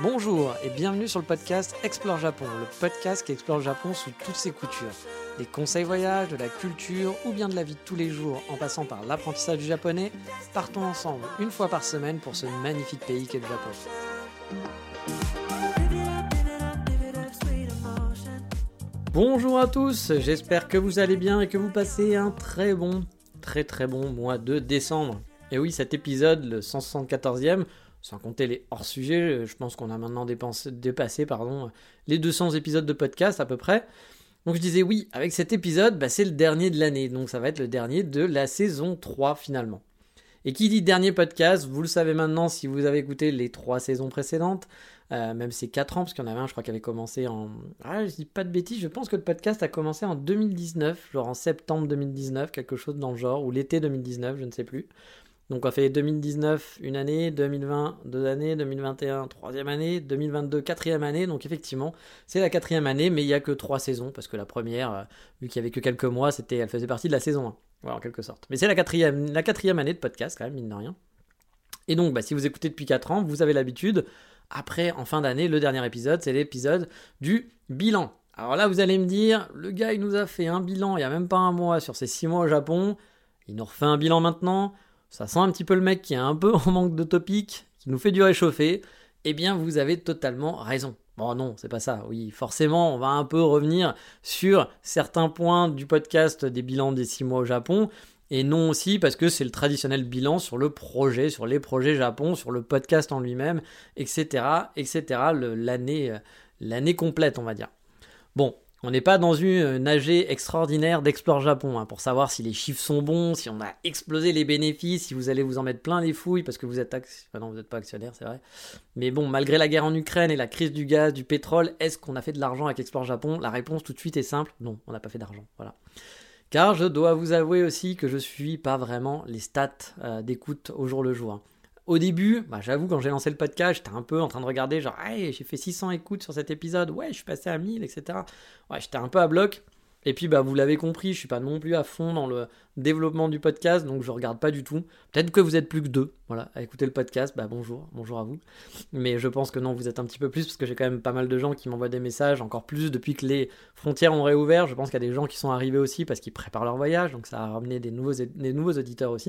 Bonjour et bienvenue sur le podcast Explore Japon, le podcast qui explore le Japon sous toutes ses coutures. Des conseils voyages, de la culture ou bien de la vie de tous les jours en passant par l'apprentissage du japonais, partons ensemble une fois par semaine pour ce magnifique pays qu'est le Japon. Bonjour à tous, j'espère que vous allez bien et que vous passez un très bon, très très bon mois de décembre. Et oui, cet épisode, le 174e, sans compter les hors-sujets, je pense qu'on a maintenant dépassé pardon, les 200 épisodes de podcast à peu près. Donc je disais oui, avec cet épisode, bah, c'est le dernier de l'année, donc ça va être le dernier de la saison 3 finalement. Et qui dit dernier podcast, vous le savez maintenant si vous avez écouté les trois saisons précédentes, euh, même ces 4 ans, parce qu'il y en avait un, je crois, qui avait commencé en... Ah, je dis pas de bêtises, je pense que le podcast a commencé en 2019, genre en septembre 2019, quelque chose dans le genre, ou l'été 2019, je ne sais plus. Donc on fait 2019 une année, 2020 deux années, 2021 troisième année, 2022 quatrième année. Donc effectivement, c'est la quatrième année, mais il n'y a que trois saisons parce que la première, euh, vu qu'il n'y avait que quelques mois, c'était, elle faisait partie de la saison 1, voilà, en quelque sorte. Mais c'est la quatrième, la quatrième année de podcast quand même, mine de rien. Et donc, bah, si vous écoutez depuis 4 ans, vous avez l'habitude. Après, en fin d'année, le dernier épisode, c'est l'épisode du bilan. Alors là, vous allez me dire, le gars, il nous a fait un bilan il n'y a même pas un mois sur ses 6 mois au Japon. Il nous refait un bilan maintenant. Ça sent un petit peu le mec qui est un peu en manque de topic, qui nous fait du réchauffer. Eh bien, vous avez totalement raison. Bon, non, c'est pas ça. Oui, forcément, on va un peu revenir sur certains points du podcast des bilans des 6 mois au Japon. Et non aussi parce que c'est le traditionnel bilan sur le projet, sur les projets Japon, sur le podcast en lui-même, etc., etc., l'année, euh, l'année complète, on va dire. Bon, on n'est pas dans une nagée extraordinaire d'Explore Japon hein, pour savoir si les chiffres sont bons, si on a explosé les bénéfices, si vous allez vous en mettre plein les fouilles parce que vous êtes non, vous n'êtes pas actionnaire, c'est vrai. Mais bon, malgré la guerre en Ukraine et la crise du gaz, du pétrole, est-ce qu'on a fait de l'argent avec Explore Japon? La réponse tout de suite est simple, non, on n'a pas fait d'argent. Voilà. Car je dois vous avouer aussi que je suis pas vraiment les stats euh, d'écoute au jour le jour. Hein au début, bah, j'avoue, quand j'ai lancé le podcast, j'étais un peu en train de regarder, genre, j'ai fait 600 écoutes sur cet épisode, ouais, je suis passé à 1000, etc. Ouais, j'étais un peu à bloc. Et puis, bah, vous l'avez compris, je suis pas non plus à fond dans le développement du podcast, donc je regarde pas du tout. Peut-être que vous êtes plus que deux, voilà, à écouter le podcast, bah bonjour, bonjour à vous. Mais je pense que non, vous êtes un petit peu plus, parce que j'ai quand même pas mal de gens qui m'envoient des messages, encore plus depuis que les frontières ont réouvert. Je pense qu'il y a des gens qui sont arrivés aussi parce qu'ils préparent leur voyage, donc ça a ramené des nouveaux auditeurs aussi.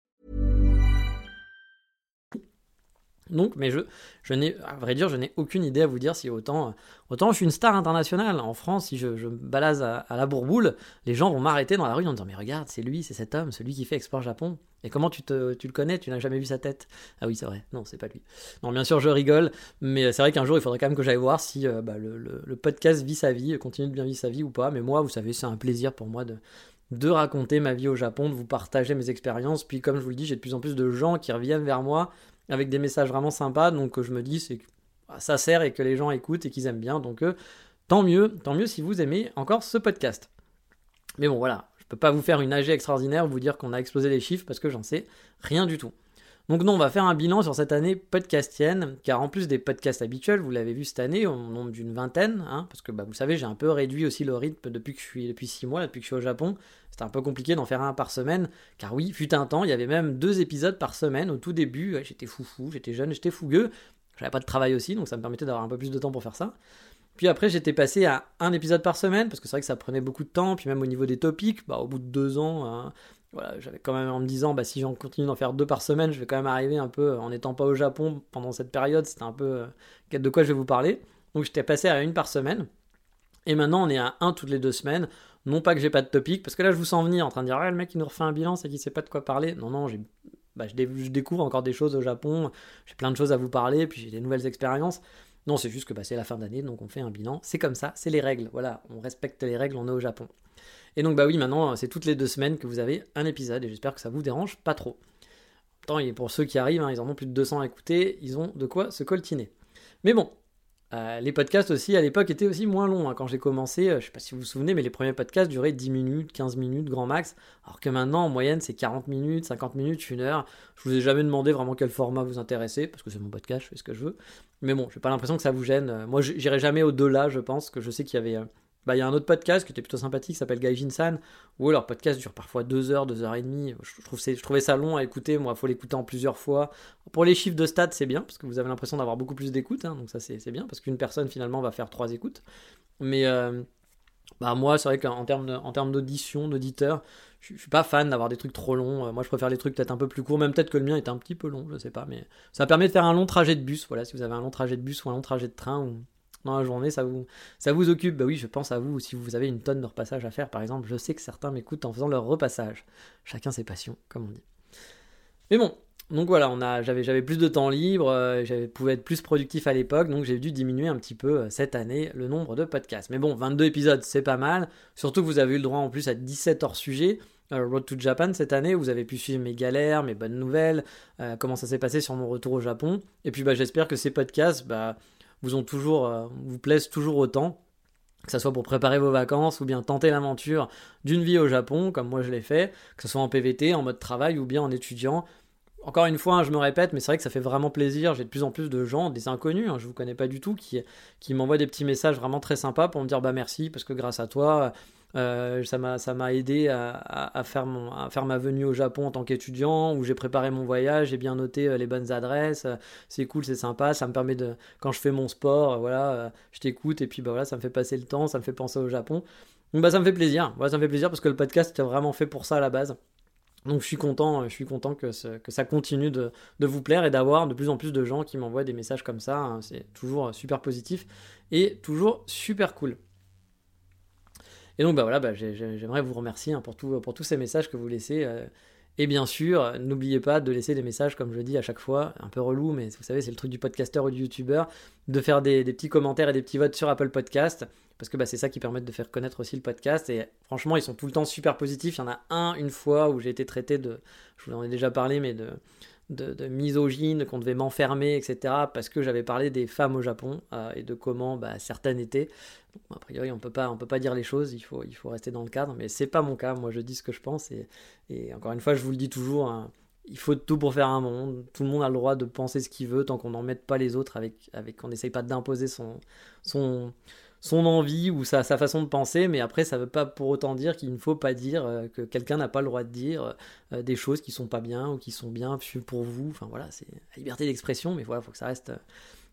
Donc, mais je, n'ai, à vrai dire, je n'ai aucune idée à vous dire si autant, autant je suis une star internationale. En France, si je, me balase à, la bourboule, les gens vont m'arrêter dans la rue en disant Mais regarde, c'est lui, c'est cet homme, celui qui fait Export Japon. Et comment tu, te, le connais? Tu n'as jamais vu sa tête? Ah oui, c'est vrai. Non, c'est pas lui. Non, bien sûr, je rigole. Mais c'est vrai qu'un jour, il faudrait quand même que j'aille voir si euh, bah, le, podcast vit sa vie, continue de bien vivre sa vie ou pas. Mais moi, vous savez, c'est un plaisir pour moi de raconter ma vie au Japon, de vous partager mes expériences. Puis, comme je vous le dis, j'ai de plus en plus de gens qui reviennent vers moi avec des messages vraiment sympas. Donc je me dis c'est que bah, ça sert et que les gens écoutent et qu'ils aiment bien. Donc euh, tant mieux, tant mieux si vous aimez encore ce podcast. Mais bon voilà, je peux pas vous faire une AG extraordinaire, vous dire qu'on a explosé les chiffres parce que j'en sais rien du tout. Donc non, on va faire un bilan sur cette année podcastienne, car en plus des podcasts habituels, vous l'avez vu cette année, au nombre d'une vingtaine, hein, parce que bah, vous savez, j'ai un peu réduit aussi le rythme depuis que depuis six mois, depuis que je suis au Japon. C'était un peu compliqué d'en faire un par semaine, car oui, fut un temps, il y avait même deux épisodes par semaine au tout début. j'étais foufou, j'étais jeune, j'étais fougueux. J'avais pas de travail aussi, donc ça me permettait d'avoir un peu plus de temps pour faire ça. Puis après, j'étais passé à un épisode par semaine, parce que c'est vrai que ça prenait beaucoup de temps. Puis même au niveau des topics, bah, au bout de deux ans, hein, voilà, j'avais quand même en me disant, bah, si j'en continue d'en faire deux par semaine, je vais quand même arriver un peu, en n'étant pas au Japon pendant cette période, c'était un peu euh, de quoi je vais vous parler. Donc j'étais passé à une par semaine. Et maintenant, on est à un toutes les deux semaines. Non pas que j'ai pas de topic, parce que là, je vous sens venir en train de dire, ah, le mec, il nous refait un bilan, c'est qu'il sait pas de quoi parler. Non, non, bah, je, découvre encore des choses au Japon, j'ai plein de choses à vous parler, puis j'ai des nouvelles expériences. Non, c'est juste que bah, c'est la fin d'année, donc on fait un bilan. C'est comme ça, c'est les règles. Voilà, on respecte les règles, on est au Japon. Et donc bah oui, maintenant c'est toutes les deux semaines que vous avez un épisode et j'espère que ça vous dérange pas trop. Tant, pour ceux qui arrivent, hein, ils en ont plus de 200 à écouter, ils ont de quoi se coltiner. Mais bon, euh, les podcasts aussi, à l'époque, étaient aussi moins longs. Hein. Quand j'ai commencé, euh, je sais pas si vous vous souvenez, mais les premiers podcasts duraient 10 minutes, 15 minutes, grand max. Alors que maintenant, en moyenne, c'est 40 minutes, 50 minutes, une heure. Je vous ai jamais demandé vraiment quel format vous intéressait, parce que c'est mon podcast, je fais ce que je veux. Mais bon, j'ai pas l'impression que ça vous gêne. Euh, moi, j'irai jamais au-delà, je pense, que je sais qu'il y avait bah, y a un autre podcast qui était plutôt sympathique, qui s'appelle Gaijin San, où leur podcast dure parfois deux heures, deux heures et demie. Je, trouve, je trouvais ça long à écouter, moi, il faut l'écouter en plusieurs fois. Pour les chiffres de stats, c'est bien, parce que vous avez l'impression d'avoir beaucoup plus d'écoutes, hein, donc ça c'est bien, parce qu'une personne finalement va faire trois écoutes. Mais euh, bah, moi, c'est vrai qu'en termes d'audition, d'auditeur, je, je suis pas fan d'avoir des trucs trop longs. Euh, moi, je préfère les trucs peut-être un peu plus courts, même peut-être que le mien est un petit peu long, je sais pas, mais ça permet de faire un long trajet de bus. Voilà, si vous avez un long trajet de bus ou un long trajet de train, ou dans la journée, ça vous, ça vous occupe. Bah oui, je pense à vous, si vous avez une tonne de repassage à faire, par exemple, je sais que certains m'écoutent en faisant leur repassage. Chacun ses passions, comme on dit. Mais bon, donc voilà, on a, j'avais, j'avais plus de temps libre, euh, j'avais pouvais être plus productif à l'époque, donc j'ai dû diminuer un petit peu euh, cette année le nombre de podcasts. Mais bon, 22 épisodes, c'est pas mal. Surtout que vous avez eu le droit en plus à 17 hors sujet. Euh, Road to Japan cette année, vous avez pu suivre mes galères, mes bonnes nouvelles, comment ça s'est passé sur mon retour au Japon. Et puis bah, j'espère que ces podcasts, bah, vous ont toujours, euh, vous plaisent toujours autant, que ce soit pour préparer vos vacances ou bien tenter l'aventure d'une vie au Japon, comme moi je l'ai fait, que ce soit en PVT, en mode travail ou bien en étudiant. Encore une fois, hein, je me répète, mais c'est vrai que ça fait vraiment plaisir. J'ai de plus en plus de gens, des inconnus, hein, je vous connais pas du tout, qui, qui m'envoient des petits messages vraiment très sympas pour me dire bah merci parce que grâce à toi, ça m'a ça m'a aidé à, faire mon, à faire ma venue au Japon en tant qu'étudiant où j'ai préparé mon voyage, j'ai bien noté euh, les bonnes adresses, euh, c'est cool, c'est sympa, ça me permet de quand je fais mon sport, voilà, je t'écoute et puis bah voilà, ça me fait passer le temps, ça me fait penser au Japon. Donc bah ça me fait plaisir, ça me fait plaisir parce que le podcast était vraiment fait pour ça à la base. Donc je suis content, je suis content que, ça continue de, de vous plaire et d'avoir de plus en plus de gens qui m'envoient des messages comme ça. Hein. C'est toujours super positif et toujours super cool. Et donc, bah voilà, bah, j'aimerais vous remercier hein, pour, tous ces messages que vous laissez. Euh, et bien sûr, n'oubliez pas de laisser des messages, comme je le dis à chaque fois, un peu relou, mais vous savez, c'est le truc du podcasteur ou du youtubeur, de faire des, petits commentaires et des petits votes sur Apple Podcast, parce que bah, c'est ça qui permet de faire connaître aussi le podcast. Et franchement, ils sont tout le temps super positifs. Il y en a un, une fois, où j'ai été traité de, je vous en ai déjà parlé, mais de, de, misogyne, qu'on devait m'enfermer, etc. Parce que j'avais parlé des femmes au Japon euh, et de comment bah, certaines étaient. a priori, on peut pas, on peut pas dire les choses. Il faut, il faut rester dans le cadre. Mais c'est pas mon cas. Moi, je dis ce que je pense. Et, et encore une fois, je vous le dis toujours. Hein, il faut tout pour faire un monde. Tout le monde a le droit de penser ce qu'il veut tant qu'on n'en mette pas les autres avec, avec qu'on n'essaye pas d'imposer son, son, son envie ou sa, sa, façon de penser, mais après ça ne veut pas pour autant dire qu'il ne faut pas dire euh, que quelqu'un n'a pas le droit de dire euh, des choses qui sont pas bien ou qui sont bien pour vous. Enfin voilà, c'est la liberté d'expression, mais voilà, faut que ça reste. Euh,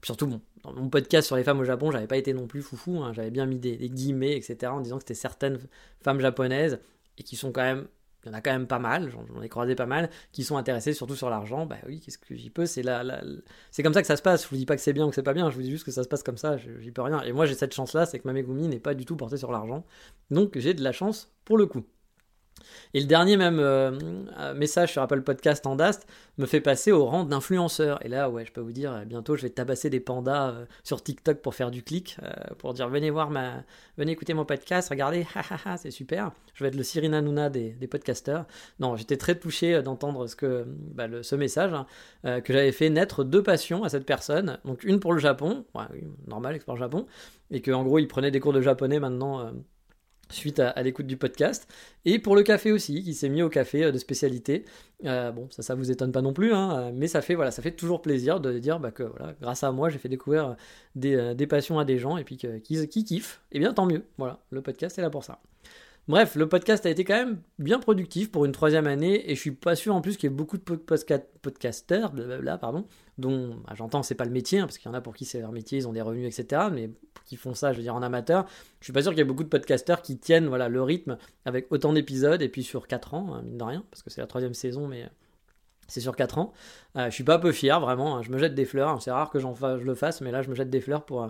surtout bon, dans mon podcast sur les femmes au Japon, j'avais pas été non plus foufou, hein, j'avais bien mis des, guillemets, etc. en disant que c'était certaines femmes japonaises et qui sont quand même il y en a quand même pas mal, j'en ai croisé pas mal, qui sont intéressés surtout sur l'argent. Bah oui, qu'est-ce que j'y peux C'est là, c'est comme ça que ça se passe. Je vous dis pas que c'est bien ou que c'est pas bien, je vous dis juste que ça se passe comme ça, j'y peux rien. Et moi j'ai cette chance-là, c'est que ma Megumi n'est pas du tout portée sur l'argent. Donc j'ai de la chance pour le coup. Et le dernier même euh, euh, message sur Apple Podcast en Dast me fait passer au rang d'influenceur. Et là, ouais, je peux vous dire, bientôt je vais tabasser des pandas euh, sur TikTok pour faire du clic, pour dire venez voir ma, venez écouter mon podcast, regardez, c'est super. Je vais être le Cyril Hanouna des, des podcasteurs. Non, j'étais très touché d'entendre ce que bah, ce message hein, que j'avais fait naître deux passions à cette personne. Donc une pour le Japon, normal, export Japon, et que en gros il prenait des cours de japonais maintenant suite à, l'écoute du podcast. Et pour le café aussi, qui s'est mis au café euh, de spécialité. Euh, bon, ça, ça vous étonne pas non plus, hein, euh, mais ça fait, voilà, ça fait toujours plaisir de dire bah, que voilà, grâce à moi, j'ai fait découvrir des, passions à des gens et puis qu'ils qui kiffent. Et eh bien, tant mieux. Voilà, le podcast est là pour ça. Bref, le podcast a été quand même bien productif pour une troisième année et je suis pas sûr en plus qu'il y ait beaucoup de podcasteurs, blablabla, pardon, dont bah, j'entends c'est pas le métier, hein, parce qu'il y en a pour qui c'est leur métier, ils ont des revenus, etc. Mais qui font ça, je veux dire en amateur, je suis pas sûr qu'il y ait beaucoup de podcasteurs qui tiennent voilà le rythme avec autant d'épisodes et puis sur 4 ans, hein, mine de rien, parce que c'est la troisième saison, mais c'est sur 4 ans. Euh, je suis pas un peu fier, vraiment, hein, je me jette des fleurs, c'est rare que j'en je le fasse, mais là je me jette des fleurs pour euh,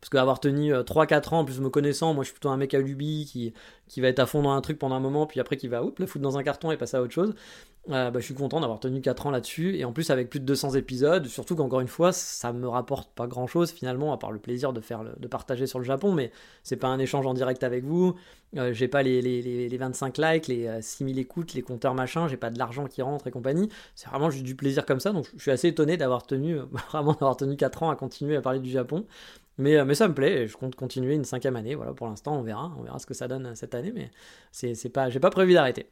parce qu'avoir tenu 3-4 euh, ans, en plus me connaissant, moi je suis plutôt un mec à lubie qui, va être à fond dans un truc pendant un moment, puis après qui va oups, le foutre dans un carton et passer à autre chose. Bah, je suis content d'avoir tenu 4 ans là-dessus, et en plus avec plus de 200 épisodes, surtout qu'encore une fois, ça me rapporte pas grand-chose finalement, à part le plaisir de, faire de partager sur le Japon, mais c'est pas un échange en direct avec vous, j'ai pas les, les, les, 25 likes, les 6000 écoutes, les compteurs machin, j'ai pas de l'argent qui rentre et compagnie, c'est vraiment juste du plaisir comme ça, donc je suis assez étonné d'avoir tenu, vraiment d'avoir tenu 4 ans à continuer à parler du Japon, mais, mais, ça me plaît, et je compte continuer une cinquième année. Voilà, pour l'instant, on verra, on verra ce que ça donne cette année, mais c'est pas, j'ai pas prévu d'arrêter.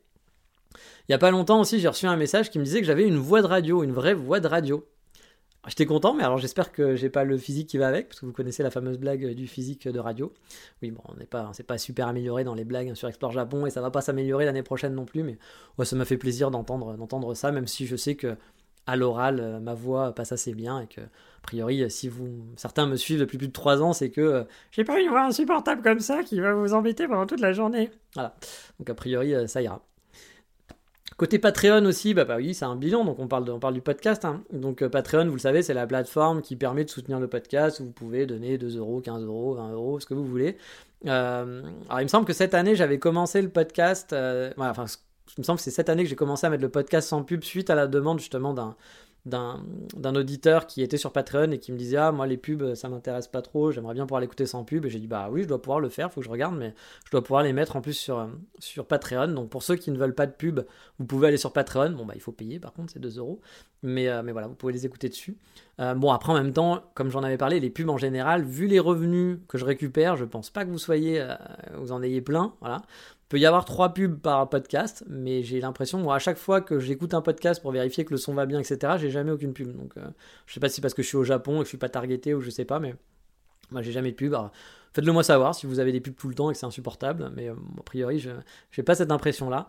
Il y a pas longtemps aussi, j'ai reçu un message qui me disait que j'avais une voix de radio, une vraie voix de radio. J'étais content, mais alors j'espère que j'ai pas le physique qui va avec, parce que vous connaissez la fameuse blague du physique de radio. Oui, bon, on n'est pas, c'est pas super amélioré dans les blagues sur Explore Japon, et ça va pas s'améliorer l'année prochaine non plus, mais ça m'a fait plaisir d'entendre, ça, même si je sais que à l'oral, euh, ma voix passe assez bien et que, a priori, si vous, certains me suivent depuis plus de 3 ans, c'est que euh, j'ai pas une voix insupportable comme ça qui va vous embêter pendant toute la journée. Voilà. Donc, a priori, euh, ça ira. Côté Patreon aussi, bah, bah, oui, c'est un bilan, donc on parle, on du podcast. Hein. Donc Patreon, vous le savez, c'est la plateforme qui permet de soutenir le podcast, où vous pouvez donner 2 euros, 15 euros, 20 euros, ce que vous voulez. alors il me semble que cette année, j'avais commencé le podcast, voilà, enfin il me semble que c'est cette année que j'ai commencé à mettre le podcast sans pub suite à la demande justement d'un d'un auditeur qui était sur Patreon et qui me disait ah moi les pubs ça m'intéresse pas trop j'aimerais bien pouvoir l'écouter sans pub. Et j'ai dit bah oui je dois pouvoir le faire faut que je regarde mais je dois pouvoir les mettre en plus sur sur Patreon. Donc pour ceux qui ne veulent pas de pub vous pouvez aller sur Patreon. Bon bah il faut payer par contre c'est 2 euros. Mais euh, mais voilà vous pouvez les écouter dessus. Euh, bon après en même temps comme j'en avais parlé les pubs en général vu les revenus que je récupère je pense pas que vous soyez euh, vous en ayez plein voilà peut y avoir trois pubs par podcast, mais j'ai l'impression, moi, à chaque fois que j'écoute un podcast pour vérifier que le son va bien, etc., j'ai jamais aucune pub. Donc, euh, je sais pas si c'est parce que je suis au Japon et que je suis pas targeté ou je sais pas, mais moi, j'ai jamais de pub. Faites-le moi savoir si vous avez des pubs tout le temps et que c'est insupportable, mais euh, a priori, je n'ai pas cette impression-là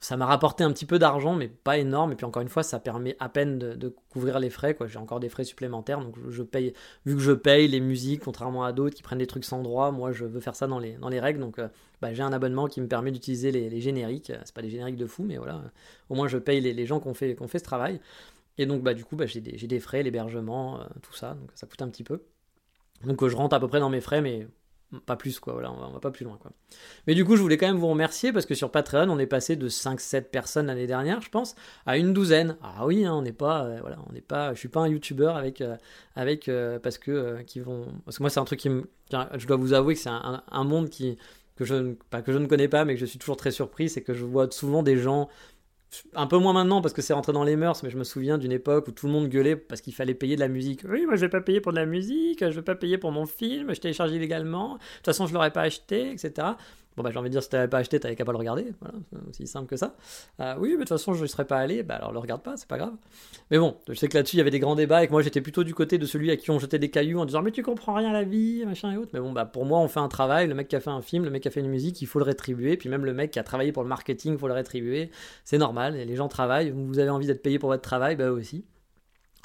ça m'a rapporté un petit peu d'argent, mais pas énorme. Et puis encore une fois, ça permet à peine de, couvrir les frais. J'ai encore des frais supplémentaires, donc je, paye. Vu que je paye les musiques, contrairement à d'autres qui prennent des trucs sans droit, moi je veux faire ça dans les, les règles. Donc euh, bah, j'ai un abonnement qui me permet d'utiliser les, génériques. C'est pas des génériques de fou, mais voilà. Au moins je paye les, gens qui ont fait, fait ce travail. Et donc bah du coup, bah, j'ai des, des, frais, l'hébergement, euh, tout ça. Donc ça coûte un petit peu. Donc euh, je rentre à peu près dans mes frais, mais pas plus quoi, voilà, on va, va, pas plus loin quoi. Mais du coup, je voulais quand même vous remercier parce que sur Patreon, on est passé de 5-7 personnes l'année dernière, je pense, à une douzaine. Ah oui, hein, on n'est pas, euh, voilà, on n'est pas, je suis pas un youtubeur avec, euh, avec parce que qui vont, parce que moi c'est un truc qui me, je dois vous avouer que c'est un, un, monde qui que je, pas que je ne connais pas, mais que je suis toujours très surpris, c'est que je vois souvent des gens un peu moins maintenant parce que c'est rentré dans les mœurs, mais je me souviens d'une époque où tout le monde gueulait parce qu'il fallait payer de la musique. Oui, moi je vais pas payer pour de la musique, je vais pas payer pour mon film, je télécharge illégalement, de toute façon je l'aurais pas acheté, etc. Bon, bah, j'ai envie de dire, si t'avais pas acheté, t'avais qu'à pas le regarder. Voilà, c'est aussi simple que ça. Euh, oui, mais de toute façon, je ne serais pas allé. Bah, alors, le regarde pas, c'est pas grave. Mais bon, je sais que là-dessus, il y avait des grands débats et que moi, j'étais plutôt du côté de celui à qui on jetait des cailloux en disant, mais tu comprends rien à la vie, machin et autres. Mais bon, bah, pour moi, on fait un travail. Le mec qui a fait un film, le mec qui a fait une musique, il faut le rétribuer. Puis même le mec qui a travaillé pour le marketing, il faut le rétribuer. C'est normal. Les gens travaillent. Vous avez envie d'être payé pour votre travail, bah, aussi.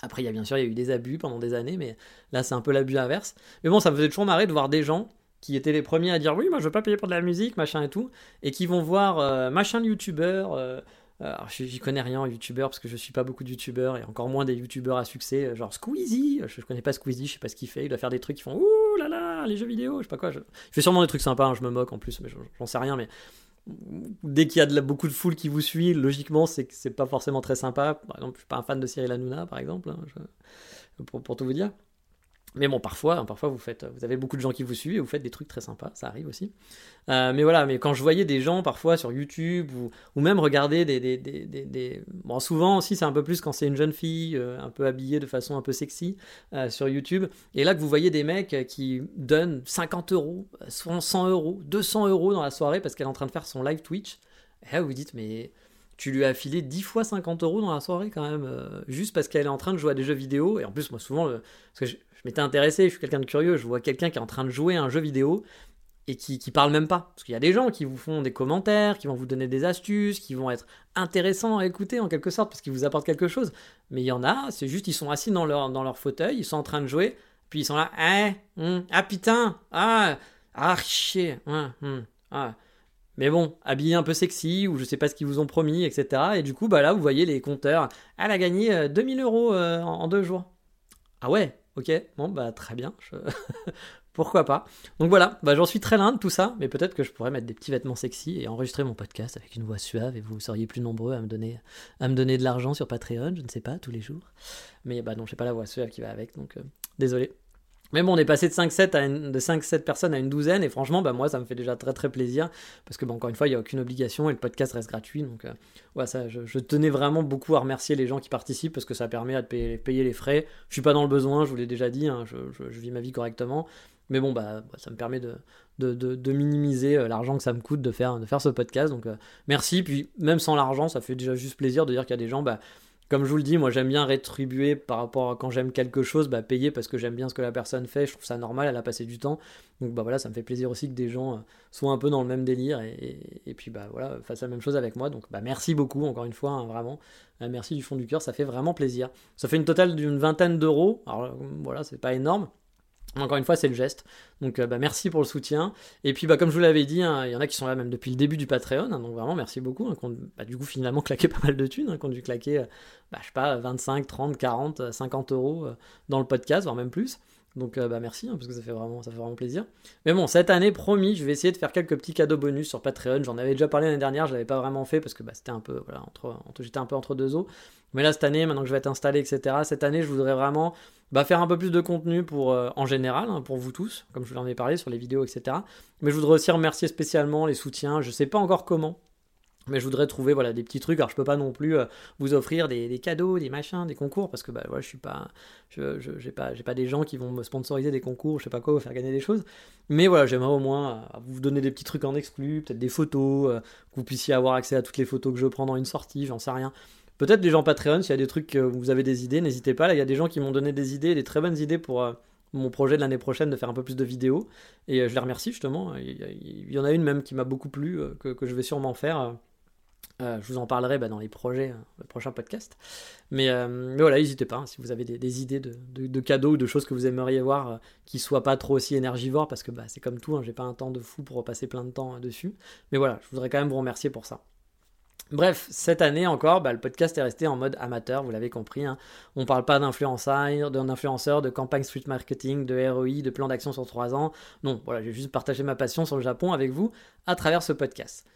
Après, il y a bien sûr, il y a eu des abus pendant des années, mais là, c'est un peu l'abus inverse. Mais bon, ça me faisait toujours marrer de voir des gens qui étaient les premiers à dire oui, moi je veux pas payer pour de la musique, machin et tout, et qui vont voir euh, machin youtubeur. Euh, euh j'y connais rien en youtubeur parce que je suis pas beaucoup de youtubeurs et encore moins des youtubeurs à succès, genre Squeezie. Je, connais pas Squeezie, je sais pas ce qu'il fait. Il doit faire des trucs qui font ouh là là, les jeux vidéo, je sais pas quoi. Je, fais sûrement des trucs sympas, hein, je me moque en plus, mais j'en sais rien. Mais dès qu'il y a de beaucoup de foule qui vous suit, logiquement, c'est c'est pas forcément très sympa. Par exemple, je suis pas un fan de Cyril Hanouna, par exemple, hein, pour, pour tout vous dire. Mais bon, parfois, hein, parfois vous faites, vous avez beaucoup de gens qui vous suivent et vous faites des trucs très sympas, ça arrive aussi. Euh, mais voilà, mais quand je voyais des gens parfois sur YouTube ou, ou même regarder des, des, des, des, bon souvent aussi c'est un peu plus quand c'est une jeune fille euh, un peu habillée de façon un peu sexy euh, sur YouTube et là que vous voyez des mecs qui donnent 50 euros, 100 euros, 200 euros dans la soirée parce qu'elle est en train de faire son live Twitch, et là vous dites mais tu lui as filé 10 fois 50 euros dans la soirée quand même, juste parce qu'elle est en train de jouer à des jeux vidéo. Et en plus, moi, souvent, parce que je, m'étais intéressé, je suis quelqu'un de curieux, je vois quelqu'un qui est en train de jouer à un jeu vidéo et qui, qui parle même pas. Parce qu'il y a des gens qui vous font des commentaires, qui vont vous donner des astuces, qui vont être intéressants à écouter en quelque sorte parce qu'ils vous apportent quelque chose. Mais il y en a, c'est juste ils sont assis dans leur, dans leur fauteuil, ils sont en train de jouer, puis ils sont là, eh, ah putain, ah, ah chier, hein, hum, ah. Mais bon, habillés un peu sexy, ou je sais pas ce qu'ils vous ont promis, etc. Et du coup, bah là, vous voyez les compteurs. Elle a gagné 2000 euh, euros euh, en deux jours. Ah ouais, Ok, bon, bah très bien. pourquoi pas. Donc voilà, bah, j'en suis très loin de tout ça, mais peut-être que je pourrais mettre des petits vêtements sexy et enregistrer mon podcast avec une voix suave et vous seriez plus nombreux à me donner, à me donner de l'argent sur Patreon, je ne sais pas, tous les jours. Mais bah non, j'ai pas la voix suave qui va avec, donc euh, désolé. Mais bon, on est passé de 5-7 à de 5-7 personnes à une douzaine, et franchement, bah, moi, ça me fait déjà très très plaisir, parce que, bah, encore une fois, il n'y a aucune obligation, et le podcast reste gratuit, donc euh, ça, je, tenais vraiment beaucoup à remercier les gens qui participent, parce que ça permet de payer, les frais. Je suis pas dans le besoin, je vous l'ai déjà dit, hein, je, vis ma vie correctement, mais bon, bah, ça me permet de, de, minimiser euh, l'argent que ça me coûte de faire, de faire ce podcast, donc euh, merci, puis même sans l'argent, ça fait déjà juste plaisir de dire qu'il y a des gens, bah, comme je vous le dis, moi j'aime bien rétribuer par rapport à quand j'aime quelque chose, bah, payer parce que j'aime bien ce que la personne fait, je trouve ça normal, elle a passé du temps. Donc bah voilà, ça me fait plaisir aussi que des gens euh, soient un peu dans le même délire et, puis bah voilà, fassent la même chose avec moi. Donc bah merci beaucoup encore une fois, hein, vraiment. Euh, merci du fond du cœur, ça fait vraiment plaisir. Ça fait une totale d'une vingtaine d'euros. Alors euh, voilà, c'est pas énorme, encore une fois, c'est le geste. Donc, euh, bah, merci pour le soutien. Et puis, bah, comme je vous l'avais dit, hein, il y en a qui sont là même depuis le début du Patreon. Hein, donc, vraiment, merci beaucoup. Hein, bah, du coup, finalement, claqué pas mal de thunes. Hein, qui ont dû claquer, euh, bah, je sais pas, 25, 30, 40, 50 euros euh, dans le podcast, voire même plus. Donc bah merci, parce que ça fait, vraiment, ça fait vraiment plaisir. Mais bon, cette année, promis, je vais essayer de faire quelques petits cadeaux bonus sur Patreon. J'en avais déjà parlé l'année dernière, je l'avais pas vraiment fait parce que c'était un peu, voilà, entre, j'étais un peu entre deux eaux. Mais là, cette année, maintenant que je vais être installé, etc., cette année, je voudrais vraiment bah, faire un peu plus de contenu pour, euh, en général, hein, pour vous tous, comme je vous en ai parlé sur les vidéos, etc. Mais je voudrais aussi remercier spécialement les soutiens. Je sais pas encore comment, mais je voudrais trouver voilà des petits trucs. Alors je peux pas non plus euh, vous offrir des, cadeaux, des machins, des concours parce que bah voilà, je suis pas, je, j'ai pas, pas des gens qui vont me sponsoriser des concours, je sais pas quoi, vous faire gagner des choses. Mais voilà, j'aimerais au moins euh, vous donner des petits trucs en exclu, peut-être des photos, que vous puissiez avoir accès à toutes les photos que je prends dans une sortie, j'en sais rien. Peut-être des gens Patreon, s'il y a des trucs que vous avez des idées, n'hésitez pas. Là, il y a des gens qui m'ont donné des idées, des très bonnes idées pour euh, mon projet de l'année prochaine de faire un peu plus de vidéos. Et euh, je les remercie justement. Il y, en a une même qui m'a beaucoup plu, euh, que, je vais sûrement faire. Je vous en parlerai bah, dans les projets, le prochain podcast. Mais, voilà, n'hésitez pas, hein, si vous avez des, idées de, cadeaux ou de choses que vous aimeriez voir qui soient pas trop aussi énergivores, parce que bah, c'est comme tout, hein, j'ai pas un temps de fou pour passer plein de temps dessus. Mais voilà, je voudrais quand même vous remercier pour ça. Bref, cette année encore, bah, le podcast est resté en mode amateur, vous l'avez compris. Hein. On ne parle pas d'influenceurs, d'influenceurs, de campagne street marketing, de ROI, de plan d'action sur 3 ans. Non, voilà, j'ai juste partagé ma passion sur le Japon avec vous à travers ce podcast.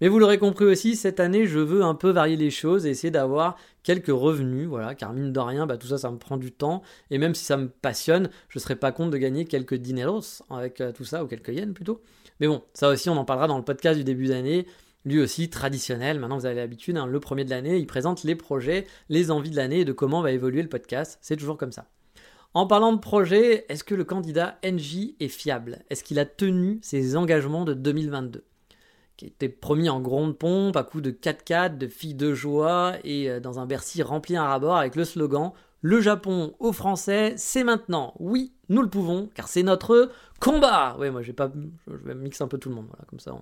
Mais vous l'aurez compris aussi, cette année, je veux un peu varier les choses et essayer d'avoir quelques revenus, voilà, car mine de rien, bah, tout ça, ça me prend du temps. Et même si ça me passionne, je ne serais pas compte de gagner quelques dineros avec euh, tout ça, ou quelques yens plutôt. Mais bon, ça aussi, on en parlera dans le podcast du début d'année lui aussi traditionnel, maintenant vous avez l'habitude, hein, le premier de l'année, il présente les projets, les envies de l'année et de comment va évoluer le podcast, c'est toujours comme ça. En parlant de projet, est-ce que le candidat NJ est fiable? Est-ce qu'il a tenu ses engagements de 2022 Qui était promis en grande pompe, à coups de 4x4, de filles de joie et euh, dans un Bercy rempli à rabord avec le slogan Le Japon aux Français, c'est maintenant. Oui, nous le pouvons, car c'est notre combat. Oui, moi je vais pas, je vais mixer un peu tout le monde, voilà, comme ça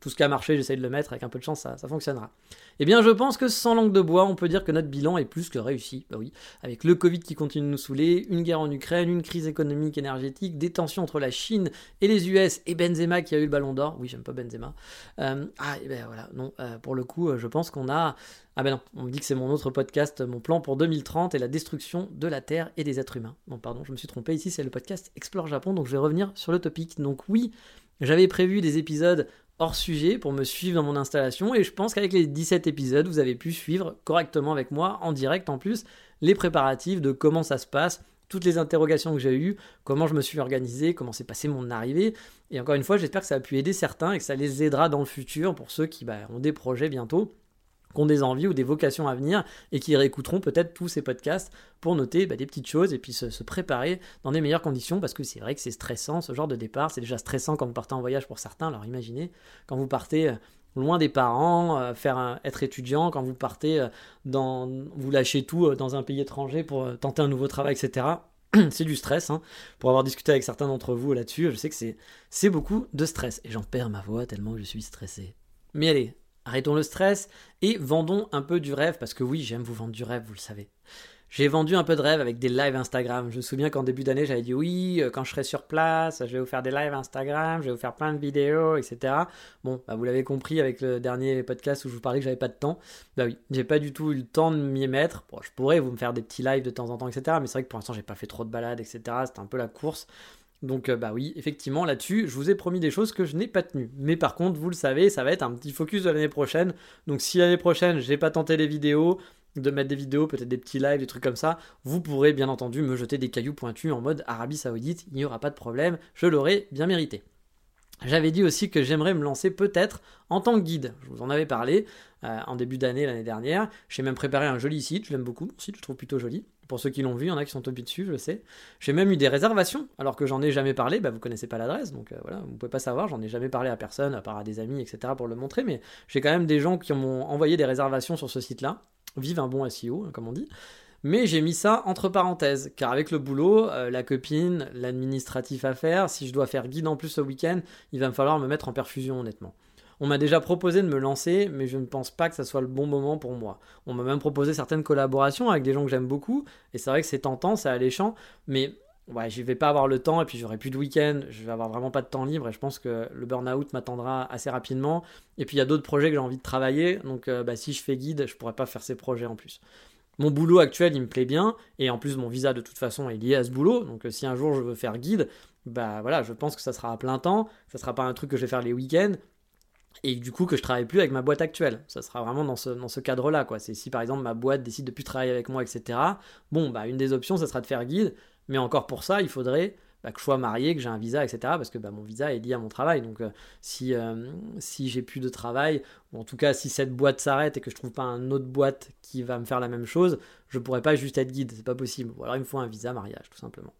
tout ce qui a marché, j'essaie de le mettre, avec un peu de chance, ça, fonctionnera. Eh bien, je pense que sans langue de bois, on peut dire que notre bilan est plus que réussi. Bah oui, avec le Covid qui continue de nous saouler, une guerre en Ukraine, une crise économique, énergétique, des tensions entre la Chine et les US, et Benzema qui a eu le ballon d'or. Oui, j'aime pas Benzema. Euh, ah, et ben voilà, non, euh, pour le coup, euh, je pense qu'on a. Ah ben non, on me dit que c'est mon autre podcast, mon plan pour 2030 et la destruction de la Terre et des êtres humains. Non, pardon, je me suis trompé, ici c'est le podcast Explore Japon, donc je vais revenir sur le topic. Donc oui, j'avais prévu des épisodes hors sujet pour me suivre dans mon installation et je pense qu'avec les 17 épisodes, vous avez pu suivre correctement avec moi en direct en plus les préparatifs de comment ça se passe, toutes les interrogations que j'ai eues, comment je me suis organisé, comment s'est passé mon arrivée. Et encore une fois, j'espère que ça a pu aider certains et que ça les aidera dans le futur pour ceux qui bah, ont des projets bientôt qui ont des envies ou des vocations à venir et qui réécouteront peut-être tous ces podcasts pour noter bah, des petites choses et puis se, préparer dans des meilleures conditions parce que c'est vrai que c'est stressant ce genre de départ. C'est déjà stressant quand vous partez en voyage pour certains. Alors imaginez quand vous partez euh, loin des parents, euh, faire être étudiant, quand vous partez euh, dans, vous lâchez tout dans un pays étranger pour tenter un nouveau travail, etc. c'est du stress. Hein. Pour avoir discuté avec certains d'entre vous là-dessus, je sais que c'est beaucoup de stress. Et j'en perds ma voix tellement je suis stressé. Mais allez, Arrêtons le stress et vendons un peu du rêve, parce que oui, j'aime vous vendre du rêve, vous le savez. J'ai vendu un peu de rêve avec des lives Instagram. Je me souviens qu'en début d'année, j'avais dit oui, euh, quand je serai sur place, je vais vous faire des lives Instagram, je vais vous faire plein de vidéos, etc. Bon, bah, vous l'avez compris avec le dernier podcast où je vous parlais que j'avais pas de temps. Bah oui, j'ai pas du tout eu le temps de m'y mettre. Je pourrais vous me faire des petits lives de temps en temps, etc. Mais c'est vrai que pour l'instant, j'ai pas fait trop de balades, etc. C'était un peu la course. Donc bah oui, effectivement là-dessus, je vous ai promis des choses que je n'ai pas tenues. Mais par contre, vous le savez, ça va être un petit focus de l'année prochaine. Donc si l'année prochaine, j'ai pas tenté les vidéos, de mettre des vidéos, peut-être des petits lives, des trucs comme ça, vous pourrez bien entendu me jeter des cailloux pointus en mode Arabie Saoudite, il n'y aura pas de problème, je l'aurai bien mérité. J'avais dit aussi que j'aimerais me lancer peut-être en tant que guide. Je vous en avais parlé euh, en début d'année l'année dernière. J'ai même préparé un joli site, je l'aime beaucoup, le site je trouve plutôt joli. Pour ceux qui l'ont vu, il y en a qui sont tombés dessus, je sais. J'ai même eu des réservations, alors que j'en ai jamais parlé, bah, vous connaissez pas l'adresse, donc euh, voilà, vous pouvez pas savoir, j'en ai jamais parlé à personne, à part à des amis, etc. pour le montrer, mais j'ai quand même des gens qui m'ont envoyé des réservations sur ce site-là. Vive un bon SEO, hein, comme on dit. Mais j'ai mis ça entre parenthèses, car avec le boulot, euh, la copine, l'administratif à faire, si je dois faire guide en plus ce week-end, il va me falloir me mettre en perfusion honnêtement. On m'a déjà proposé de me lancer, mais je ne pense pas que ça soit le bon moment pour moi. On m'a même proposé certaines collaborations avec des gens que j'aime beaucoup, et c'est vrai que c'est tentant, c'est alléchant, mais ouais, je vais pas avoir le temps, et puis j'aurai plus de week-end, je vais avoir vraiment pas de temps libre, et je pense que le burn-out m'attendra assez rapidement. Et puis il y a d'autres projets que j'ai envie de travailler, donc euh, bah, si je fais guide, je pourrais pas faire ces projets en plus mon boulot actuel, il me plaît bien, et en plus mon visa de toute façon est lié à ce boulot, donc euh, si un jour je veux faire guide, bah voilà, je pense que ça sera à plein temps, ça sera pas un truc que je vais faire les week-ends, et du coup que je travaille plus avec ma boîte actuelle. Ça sera vraiment dans ce, cadre-là. C'est si par exemple ma boîte décide de plus travailler avec moi, etc. Bon, bah une des options, ça sera de faire guide, mais encore pour ça, il faudrait bah, que je sois marié, que j'ai un visa, etc. Parce que bah, mon visa est lié à mon travail. Donc euh, si, euh, si j'ai plus de travail, ou en tout cas si cette boîte s'arrête et que je trouve pas une autre boîte qui va me faire la même chose, je pourrais pas juste être guide, c'est pas possible. Ou alors il me faut un visa mariage, tout simplement.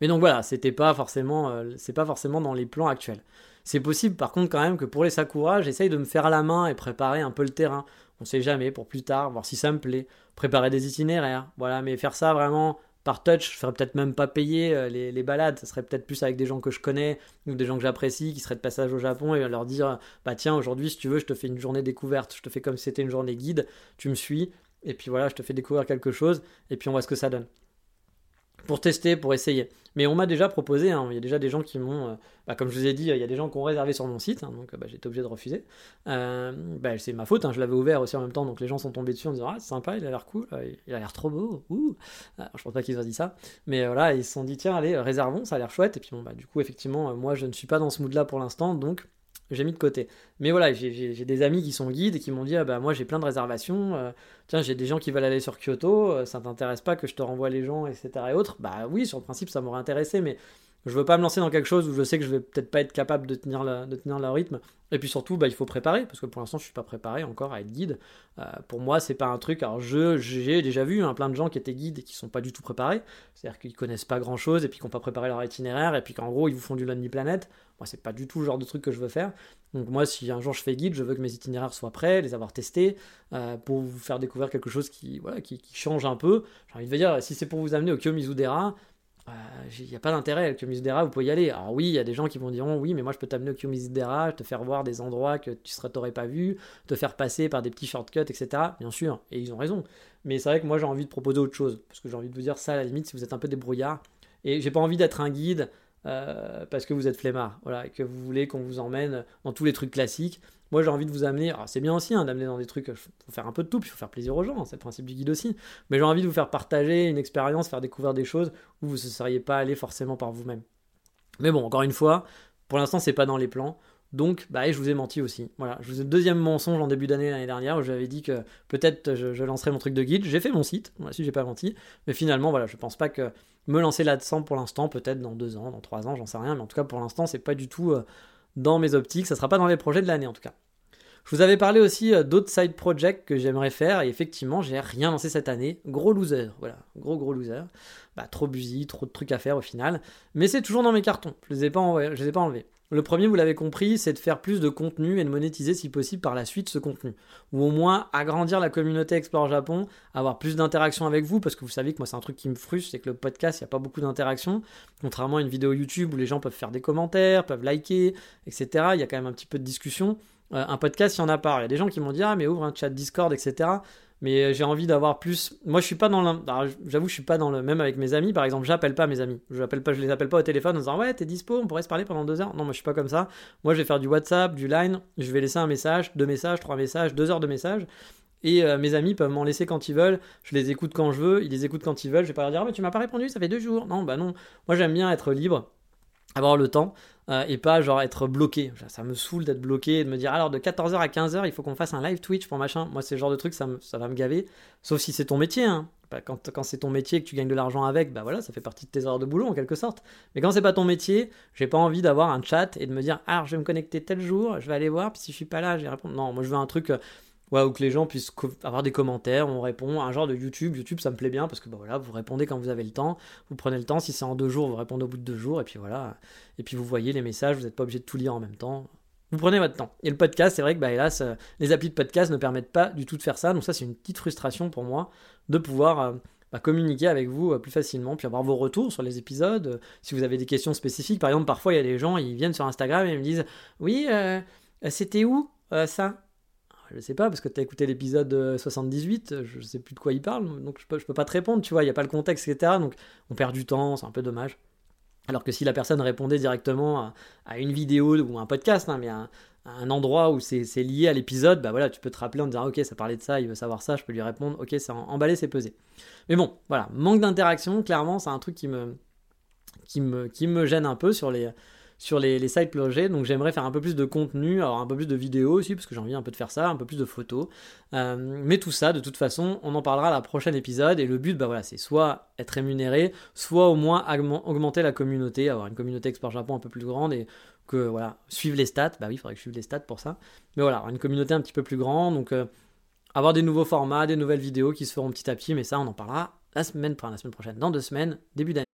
Mais donc voilà, c'était pas forcément, euh, c'est pas forcément dans les plans actuels. C'est possible par contre quand même que pour les Sakura, j'essaye de me faire à la main et préparer un peu le terrain. On sait jamais pour plus tard, voir si ça me plaît, préparer des itinéraires, voilà, mais faire ça vraiment par touch, je ferais peut-être même pas payer euh, les, balades, ça serait peut-être plus avec des gens que je connais ou des gens que j'apprécie qui seraient de passage au Japon et leur dire bah tiens aujourd'hui si tu veux je te fais une journée découverte, je te fais comme si c'était une journée guide, tu me suis. Et puis voilà je te fais découvrir quelque chose. Et puis on voit ce que ça donne pour tester, pour essayer. Mais on m'a déjà proposé, hein, il y a déjà des gens qui m'ont, euh, bah, comme je vous ai dit, il y a des gens qui ont réservé sur mon site, hein, donc bah, j'ai été obligé de refuser. Euh, bah, c'est ma faute, hein, je l'avais ouvert aussi en même temps, donc les gens sont tombés dessus en disant Ah, c'est sympa, il a l'air cool, euh, il a l'air trop beau, ouh. je pense pas qu'ils aient dit ça, mais voilà, ils se sont dit Tiens, allez, réservons, ça a l'air chouette, et puis bon, bah, du coup, effectivement, moi je ne suis pas dans ce mood-là pour l'instant, donc j'ai mis de côté. Mais voilà, j'ai des amis qui sont guides et qui m'ont dit ah bah moi j'ai plein de réservations. Euh, tiens, j'ai des gens qui veulent aller sur Kyoto. Euh, ça t'intéresse pas que je te renvoie les gens, etc. et autres. Bah oui, sur le principe ça m'aurait intéressé, mais je veux pas me lancer dans quelque chose où je sais que je vais peut-être pas être capable de tenir le, rythme. Et puis surtout, bah, il faut préparer, parce que pour l'instant, je suis pas préparé encore à être guide. Euh, pour moi, c'est pas un truc. Alors, je, j'ai déjà vu hein, plein de gens qui étaient guides et qui sont pas du tout préparés. C'est-à-dire qu'ils connaissent pas grand chose et puis qui n'ont pas préparé leur itinéraire et puis qu'en gros, ils vous font du Lonely Planet. Moi, c'est pas du tout le genre de truc que je veux faire. Donc, moi, si un jour je fais guide, je veux que mes itinéraires soient prêts, les avoir testés, euh, pour vous faire découvrir quelque chose qui, voilà, qui, qui change un peu. J'ai envie de dire, si c'est pour vous amener au Kiyomizu-dera, il n'y a pas d'intérêt. Le Kiyomizu-dera, vous pouvez y aller. Alors oui, il y a des gens qui vont dire oui, mais moi je peux t'amener au Kiyomizu-dera, te faire voir des endroits que tu t'aurais pas vu, te faire passer par des petits shortcuts, etc. Bien sûr, et ils ont raison. Mais c'est vrai que moi j'ai envie de proposer autre chose, parce que j'ai envie de vous dire ça à la limite si vous êtes un peu débrouillard. Et j'ai pas envie d'être un guide euh, parce que vous êtes flemmard, voilà, et que vous voulez qu'on vous emmène dans tous les trucs classiques. Moi, j'ai envie de vous amener. c'est bien aussi hein, d'amener dans des trucs. Il faut faire un peu de tout, puis il faut faire plaisir aux gens. Hein, c'est le principe du guide aussi. Mais j'ai envie de vous faire partager une expérience, faire découvrir des choses où vous ne seriez pas allé forcément par vous-même. Mais bon, encore une fois, pour l'instant, c'est pas dans les plans. Donc, bah, je vous ai menti aussi. Voilà, je vous ai deuxième mensonge en début d'année l'année dernière où j'avais dit que peut-être je, lancerais mon truc de guide. J'ai fait mon site, si j'ai pas menti. Mais finalement, voilà, je pense pas que me lancer là-dedans pour l'instant, peut-être dans deux ans, dans trois ans, j'en sais rien. Mais en tout cas, pour l'instant, c'est pas du tout euh, dans mes optiques. Ça sera pas dans les projets de l'année en tout cas. Je vous avais parlé aussi euh, d'autres side projects que j'aimerais faire et effectivement, j'ai rien lancé cette année. Gros loser, voilà, gros gros loser. Bah, trop busy, trop de trucs à faire au final. Mais c'est toujours dans mes cartons, je les les ai pas enlevés. Le premier, vous l'avez compris, c'est de faire plus de contenu et de monétiser si possible par la suite ce contenu. Ou au moins agrandir la communauté Explore Japon, avoir plus d'interactions avec vous, parce que vous savez que moi c'est un truc qui me frustre, c'est que le podcast, il n'y a pas beaucoup d'interactions. Contrairement à une vidéo YouTube où les gens peuvent faire des commentaires, peuvent liker, etc. Il y a quand même un petit peu de discussion. Euh, un podcast, il y en a pas. Il y a des gens qui m'ont dit Ah, mais ouvre un chat Discord, etc. Mais euh, j'ai envie d'avoir plus. Moi, je suis pas dans le. J'avoue, je suis pas dans le. Même avec mes amis, par exemple, j'appelle pas mes amis. Je pas, je les appelle pas au téléphone en disant Ouais, t'es dispo, on pourrait se parler pendant deux heures. Non, moi, je suis pas comme ça. Moi, je vais faire du WhatsApp, du Line. Je vais laisser un message, deux messages, trois messages, deux heures de messages. Et euh, mes amis peuvent m'en laisser quand ils veulent. Je les écoute quand je veux. Ils les écoutent quand ils veulent. Je vais pas leur dire, ah, mais tu m'as pas répondu, ça fait deux jours. Non, bah non. Moi, j'aime bien être libre, avoir le temps. Euh, et pas genre être bloqué. Ça me saoule d'être bloqué et de me dire alors de 14h à 15h il faut qu'on fasse un live Twitch pour machin. Moi c'est le genre de truc ça, va me gaver. Sauf si c'est ton métier. Hein. Bah, quand, c'est ton métier que tu gagnes de l'argent avec, bah voilà, ça fait partie de tes heures de boulot en quelque sorte. Mais quand c'est pas ton métier, j'ai pas envie d'avoir un chat et de me dire ah je vais me connecter tel jour, je vais aller voir, puis si je suis pas là, je vais répondre. Non, moi je veux un truc euh, Ouais, ou que les gens puissent avoir des commentaires, on répond, un genre de YouTube. YouTube, ça me plaît bien parce que bah, voilà, vous répondez quand vous avez le temps, vous prenez le temps. Si c'est en deux jours, vous répondez au bout de deux jours, et puis voilà. Et puis vous voyez les messages, vous n'êtes pas obligé de tout lire en même temps. Vous prenez votre temps. Et le podcast, c'est vrai que bah, hélas, euh, les applis de podcast ne permettent pas du tout de faire ça. Donc ça, c'est une petite frustration pour moi de pouvoir euh, bah, communiquer avec vous euh, plus facilement, puis avoir vos retours sur les épisodes. si vous avez des questions spécifiques, par exemple, parfois il y a des gens, ils viennent sur Instagram et ils me disent, oui, c'était où ça? Je sais pas, parce que tu as écouté l'épisode 78, euh, je sais plus de quoi il parle, donc je peux, peux pas te répondre, tu vois, il n'y a pas le contexte, etc. Donc on perd du temps, c'est un peu dommage. Alors que si la personne répondait directement à, une vidéo ou un podcast, hein, mais à, un endroit où c'est lié à l'épisode, bah voilà, tu peux te rappeler en disant ok, ça parlait de ça, il veut savoir ça, je peux lui répondre, ok, c'est emballé, c'est pesé. Mais bon, voilà, manque d'interaction, clairement, c'est un truc qui, me, qui me gêne un peu sur les, sur les, les side projets. Donc j'aimerais faire un peu plus de contenu, alors un peu plus de vidéos aussi, parce que j'ai envie un peu de faire ça, un peu plus de photos. Euh, mais tout ça, de toute façon, on en parlera à la prochaine épisode. Et le but, bah voilà, c'est soit être rémunéré, soit au moins augmenter la communauté, avoir une communauté Export Japon un peu plus grande et que voilà, suivre les stats. Bah oui, il faudrait que je suive les stats pour ça. Mais voilà, une communauté un petit peu plus grande. Donc euh, avoir des nouveaux formats, des nouvelles vidéos qui se feront petit à petit. Mais ça, on en parlera la semaine, la semaine prochaine, dans deux semaines, début d'année.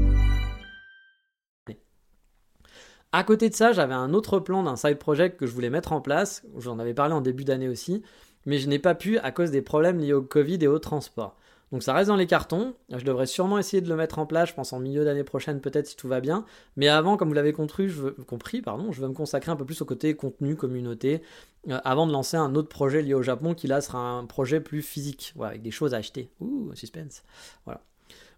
À côté de ça, j'avais un autre plan d'un side project que je voulais mettre en place. J'en avais parlé en début d'année aussi. Mais je n'ai pas pu à cause des problèmes liés au Covid et au transport. Donc ça reste dans les cartons. Je devrais sûrement essayer de le mettre en place, je pense en milieu d'année prochaine peut-être si tout va bien. Mais avant, comme vous l'avez compris, je veux, pardon, je veux me consacrer un peu plus au côté contenu, communauté, euh, avant de lancer un autre projet lié au Japon qui là sera un projet plus physique, avec des choses à acheter. Ouh, suspense. Voilà.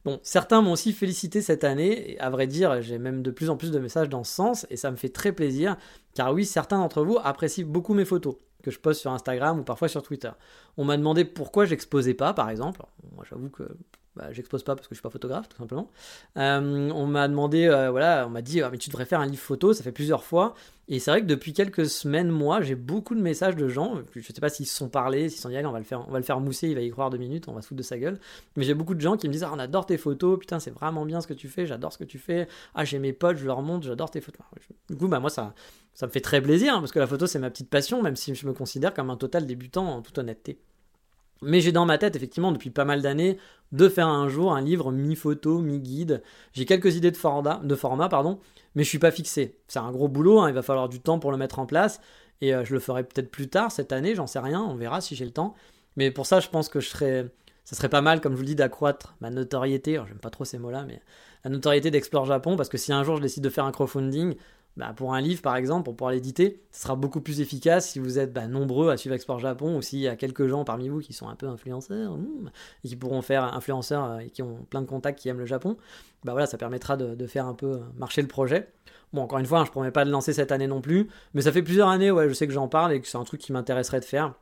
Bon, certains m'ont aussi félicité cette année, et à vrai dire, j'ai même de plus en plus de messages dans ce sens, et ça me fait très plaisir, car oui, certains d'entre vous apprécient beaucoup mes photos que je poste sur Instagram ou parfois sur Twitter. On m'a demandé pourquoi j'exposais pas, par exemple. Moi, j'avoue que bah, j'expose pas parce que je suis pas photographe, tout simplement. Euh, on m'a demandé, euh, voilà, on m'a dit, ah, mais tu devrais faire un livre photo, ça fait plusieurs fois. Et c'est vrai que depuis quelques semaines, moi, j'ai beaucoup de messages de gens. Je sais pas s'ils se sont parlé, s'ils sont dit, allez, on va le faire, on va le faire mousser, il va y croire deux minutes, on va se foutre de sa gueule. Mais j'ai beaucoup de gens qui me disent, ah, on adore tes photos, putain, c'est vraiment bien ce que tu fais, j'adore ce que tu fais. Ah, j'ai mes potes, je leur montre, j'adore tes photos. Du coup, bah, moi, ça, ça me fait très plaisir, hein, parce que la photo, c'est ma petite passion, même si je me considère comme un total débutant en toute honnêteté. Mais j'ai dans ma tête, effectivement, depuis pas mal d'années, de faire un jour un livre mi-photo, mi-guide. J'ai quelques idées de format, pardon, mais je suis pas fixé. C'est un gros boulot, hein, il va falloir du temps pour le mettre en place. Et euh, je le ferai peut-être plus tard cette année, j'en sais rien, on verra si j'ai le temps. Mais pour ça, je pense que je serais, ça serait pas mal, comme je vous dis, d'accroître ma notoriété. J'aime pas trop ces mots-là, mais la notoriété d'Explore Japon, parce que si un jour je décide de faire un crowdfunding, bah, pour un livre par exemple, pour pouvoir l'éditer, ce sera beaucoup plus efficace si vous êtes bah, nombreux à suivre Export Japon ou s'il y a quelques gens parmi vous qui sont un peu influenceurs hmm, et qui pourront faire influenceurs euh, et qui ont plein de contacts qui aiment le Japon. Bah voilà, ça permettra de, faire un peu marcher le projet. Bon, encore une fois, hein, je ne promets pas de lancer cette année non plus, mais ça fait plusieurs années, ouais, je sais que j'en parle et que c'est un truc qui m'intéresserait de faire.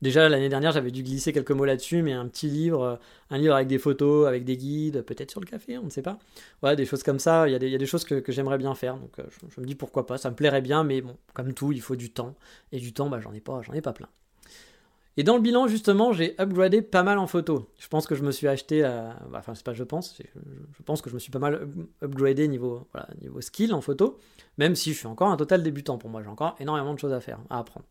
Déjà l'année dernière j'avais dû glisser quelques mots là-dessus, mais un petit livre, euh, un livre avec des photos, avec des guides, peut-être sur le café, on ne sait pas. Ouais, des choses comme ça, il y a des, il y a des choses que, j'aimerais bien faire, donc euh, je, me dis pourquoi pas, ça me plairait bien, mais bon, comme tout, il faut du temps, et du temps, bah, j'en ai pas, j'en ai pas plein. Et dans le bilan, justement, j'ai upgradé pas mal en photo. Je pense que je me suis acheté, bah, enfin, c'est pas je pense, je pense que je me suis pas mal upgradé niveau, voilà, niveau skill en photo, même si je suis encore un total débutant pour moi, j'ai encore énormément de choses à faire, à apprendre.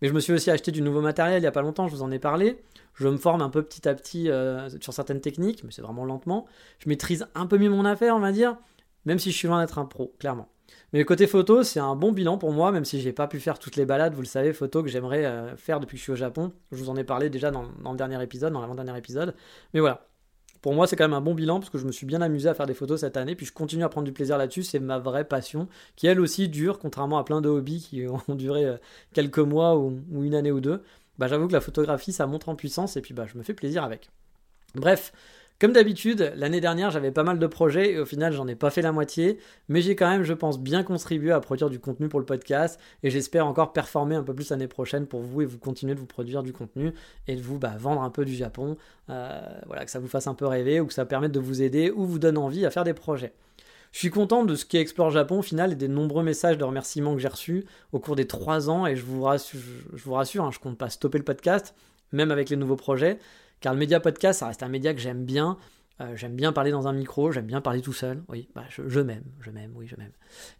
Mais je me suis aussi acheté du nouveau matériel il n'y a pas longtemps, je vous en ai parlé. Je me forme un peu petit à petit euh, sur certaines techniques, mais c'est vraiment lentement. Je maîtrise un peu mieux mon affaire, on va dire, même si je suis loin d'être un pro, clairement. Mais côté photo, c'est un bon bilan pour moi, même si j'ai pas pu faire toutes les balades, vous le savez, photos que j'aimerais euh, faire depuis que je suis au Japon. Je vous en ai parlé déjà dans, dans le dernier épisode, dans l'avant-dernier épisode. Mais voilà, pour moi, c'est quand même un bon bilan parce que je me suis bien amusé à faire des photos cette année, puis je continue à prendre du plaisir là-dessus. C'est ma vraie passion, qui elle aussi dure, contrairement à plein de hobbies qui ont duré euh, quelques mois ou, une année ou deux. Bah, j'avoue que la photographie, ça montre en puissance et puis bah, je me fais plaisir avec. Bref, comme d'habitude, l'année dernière, j'avais pas mal de projets et au final, j'en ai pas fait la moitié, mais j'ai quand même, je pense, bien contribué à produire du contenu pour le podcast et j'espère encore performer un peu plus l'année prochaine pour vous et vous continuer de vous produire du contenu et de vous bah, vendre un peu du Japon, euh, voilà, que ça vous fasse un peu rêver ou que ça permette de vous aider ou vous donne envie à faire des projets. Je suis content de ce qui Explore Japon au final et des nombreux messages de remerciements que j'ai reçus au cours des trois ans et je vous rassure, je, vous hein, je compte pas stopper le podcast, même avec les nouveaux projets. Car le média podcast, ça reste un média que j'aime bien. Euh, j'aime bien parler dans un micro, j'aime bien parler tout seul. Oui, bah, je, m'aime, je m'aime, oui, je m'aime.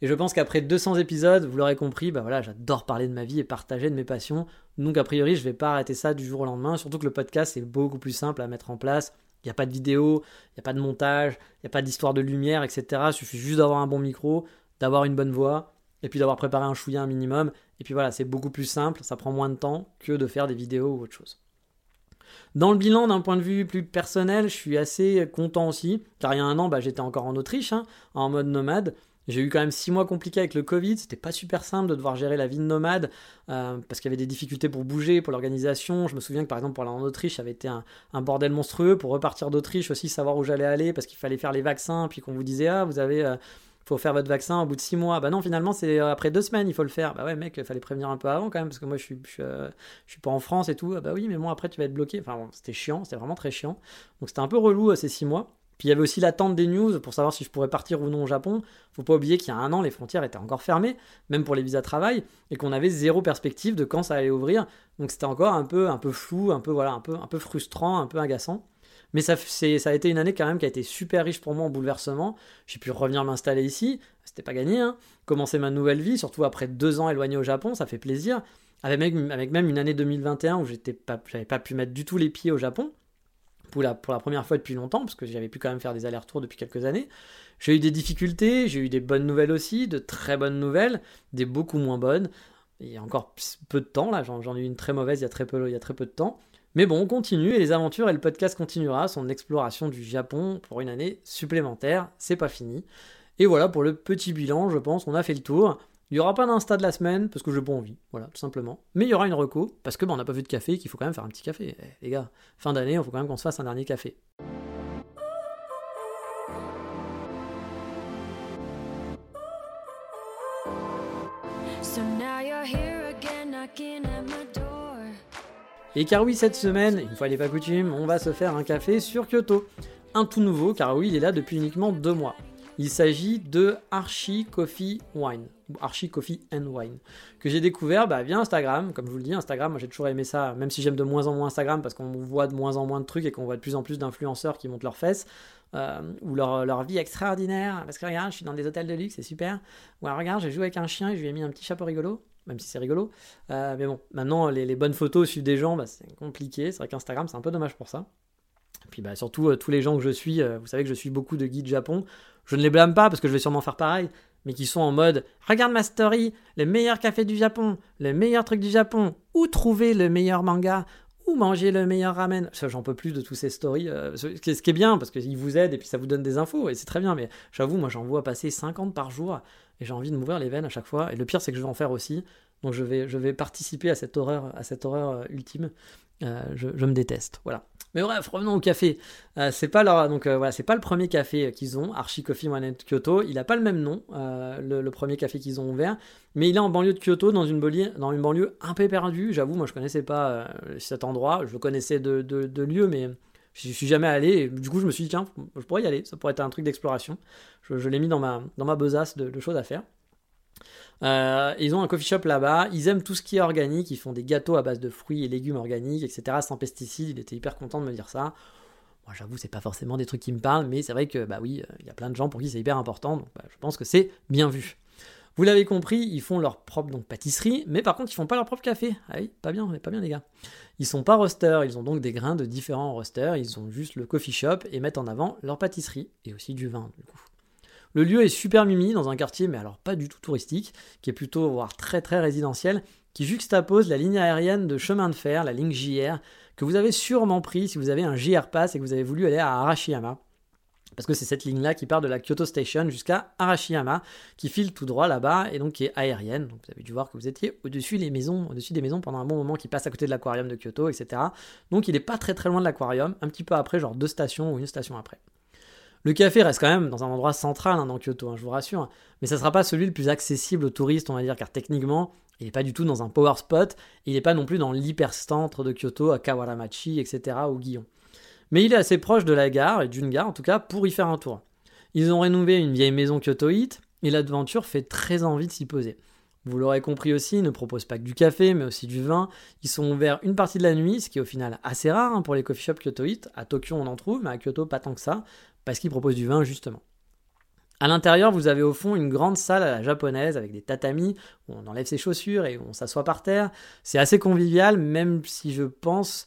Et je pense qu'après 200 épisodes, vous l'aurez compris, bah voilà, j'adore parler de ma vie et partager de mes passions. Donc a priori, je vais pas arrêter ça du jour au lendemain. Surtout que le podcast est beaucoup plus simple à mettre en place. Il n'y a pas de vidéo, il n'y a pas de montage, il n'y a pas d'histoire de lumière, etc. Il suffit juste d'avoir un bon micro, d'avoir une bonne voix, et puis d'avoir préparé un chouïa un minimum. Et puis voilà, c'est beaucoup plus simple, ça prend moins de temps que de faire des vidéos ou autre chose. Dans le bilan, d'un point de vue plus personnel, je suis assez content aussi, car il y a un an, bah, j'étais encore en Autriche, hein, en mode nomade. J'ai eu quand même six mois compliqués avec le Covid, c'était pas super simple de devoir gérer la vie de nomade, euh, parce qu'il y avait des difficultés pour bouger, pour l'organisation. Je me souviens que par exemple pour aller en Autriche, ça avait été un, bordel monstrueux. Pour repartir d'Autriche aussi, savoir où j'allais aller, parce qu'il fallait faire les vaccins, puis qu'on vous disait, ah, vous avez... Euh, faut faire votre vaccin au bout de six mois. Bah non, finalement, c'est euh, après deux semaines, il faut le faire. Bah ouais, mec, il fallait prévenir un peu avant quand même, parce que moi, je suis, suis, pas en France et tout. bah oui, mais moi, après, tu vas être bloqué. Enfin, c'était chiant, c'était vraiment très chiant. Donc, c'était un peu relou ces six mois. Puis il y avait aussi l'attente des news pour savoir si je pourrais partir ou non au Japon. Faut pas oublier qu'il y a un an, les frontières étaient encore fermées, même pour les visas travail, et qu'on avait zéro perspective de quand ça allait ouvrir. Donc c'était encore un peu, un peu flou, un peu voilà, un peu, un peu frustrant, un peu agaçant. Mais ça, ça a été une année quand même qui a été super riche pour moi en bouleversement. J'ai pu revenir m'installer ici, c'était pas gagné. Hein. Commencer ma nouvelle vie, surtout après deux ans éloigné au Japon, ça fait plaisir. Avec même, une année 2021 où j'étais pas, j'avais pas pu mettre du tout les pieds au Japon pour la, pour la première fois depuis longtemps, parce que j'avais pu quand même faire des allers-retours depuis quelques années. J'ai eu des difficultés, j'ai eu des bonnes nouvelles aussi, de très bonnes nouvelles, des beaucoup moins bonnes. Il y a encore peu de temps, là, j'en ai eu une très mauvaise il y, a très peu, il y a très peu de temps. Mais bon, on continue et les aventures et le podcast continuera son exploration du Japon pour une année supplémentaire. C'est pas fini. Et voilà pour le petit bilan, je pense, on a fait le tour. Il n'y aura pas d'insta de la semaine parce que j'ai pas envie, voilà, tout simplement. Mais il y aura une reco parce que ben, on n'a pas vu de café, qu'il faut quand même faire un petit café. Eh, les gars, fin d'année, il faut quand même qu'on se fasse un dernier café. Et car oui, cette semaine, une fois n'est pas coutume, on va se faire un café sur Kyoto. Un tout nouveau, car oui, il est là depuis uniquement deux mois. Il s'agit de Archie Coffee Wine, ou Archie Coffee and Wine, que j'ai découvert bah, via Instagram. Comme je vous le dis, Instagram, moi j'ai toujours aimé ça, même si j'aime de moins en moins Instagram parce qu'on voit de moins en moins de trucs et qu'on voit de plus en plus d'influenceurs qui montent leurs fesses. Euh, ou leur, leur, vie extraordinaire. Parce que regarde, je suis dans des hôtels de luxe, c'est super. Ou alors, regarde, j'ai joué avec un chien et je lui ai mis un petit chapeau rigolo, même si c'est rigolo. Euh, mais bon, maintenant, les, bonnes photos suivent des gens, bah, c'est compliqué. C'est vrai qu'Instagram, c'est un peu dommage pour ça. Puis bah, surtout, euh, tous les gens que je suis, vous savez que je suis beaucoup de guides Japon. Je ne les blâme pas parce que je vais sûrement faire pareil, mais qui sont en mode regarde ma story, le meilleur café du Japon, le meilleur truc du Japon, où trouver le meilleur manga, où manger le meilleur ramen. J'en peux plus de tous ces stories. Euh, ce qui est bien parce qu'ils vous aident et puis ça vous donne des infos et c'est très bien, mais j'avoue, moi j'en vois passer 50 par jour et j'ai envie de m'ouvrir les veines à chaque fois. Et le pire, c'est que je vais en faire aussi Donc je vais, participer à cette horreur, à cette horreur euh, ultime. Euh, je, me déteste, voilà. Mais bref, revenons au café. Euh, c'est pas donc c'est pas le premier café qu'ils ont, Archie Coffee One Kyoto. Il a pas le même nom, le, premier café qu'ils ont ouvert, mais il est en banlieue de Kyoto, dans une banlieue, un peu perdue. J'avoue, moi je connaissais pas cet endroit, je connaissais de, de, de lieu, mais je suis jamais allé. du coup, je me suis dit tiens, je pourrais y aller. Ça pourrait être un truc d'exploration. Je, l'ai mis dans ma dans ma besace de, choses à faire. Euh, ils ont un coffee shop là-bas. Ils aiment tout ce qui est organique. Ils font des gâteaux à base de fruits et légumes organiques, etc. Sans pesticides. Il était hyper content de me dire ça. Moi, j'avoue, c'est pas forcément des trucs qui me parlent, mais c'est vrai que, bah oui, il y a plein de gens pour qui c'est hyper important. Donc, bah, je pense que c'est bien vu. Vous l'avez compris, ils font leur propre pâtisserie, mais par contre, ils font pas leur propre café. Ah oui, pas bien, pas bien les gars. Ils sont pas roasters, ils ont donc des grains de différents roasters, ils ont juste le coffee shop et mettent en avant leur pâtisserie et aussi du vin du coup. Le lieu est super mimi dans un quartier, mais alors pas du tout touristique, qui est plutôt, voire très très résidentiel, qui juxtapose la ligne aérienne de chemin de fer, la ligne JR, que vous avez sûrement pris si vous avez un JR Pass et que vous avez voulu aller à Arashiyama. Parce que c'est cette ligne-là qui part de la Kyoto Station jusqu'à Arashiyama, qui file tout droit là-bas et donc qui est aérienne. Vous avez dû voir que vous étiez au-dessus des maisons, au-dessus des maisons pendant un bon moment, qui passe à côté de l'aquarium de Kyoto, etc. Donc il n'est pas très très loin de l'aquarium, un petit peu après, genre deux stations ou une station après. Le café reste quand même dans un endroit central hein, dans Kyoto, hein, je vous rassure, mais ça ne sera pas celui le plus accessible aux touristes, on va dire, car techniquement, il n'est pas du tout dans un power spot, il n'est pas non plus dans l'hypercentre de Kyoto, à Kawaramachi, etc., ou Guillon. Mais il est assez proche de la gare, et d'une gare en tout cas, pour y faire un tour. Ils ont rénové une vieille maison kyotoïte, et l'aventure fait très envie de s'y poser. Vous l'aurez compris aussi, ils ne proposent pas que du café, mais aussi du vin. Ils sont ouverts une partie de la nuit, ce qui est au final assez rare hein, pour les coffee shops kyotoïtes. À Tokyo, on en trouve, mais à Kyoto, pas tant que ça parce qu'ils proposent du vin justement. À l'intérieur, vous avez au fond une grande salle à la japonaise avec des tatamis où on enlève ses chaussures et on s'assoit par terre. C'est assez convivial, même si je pense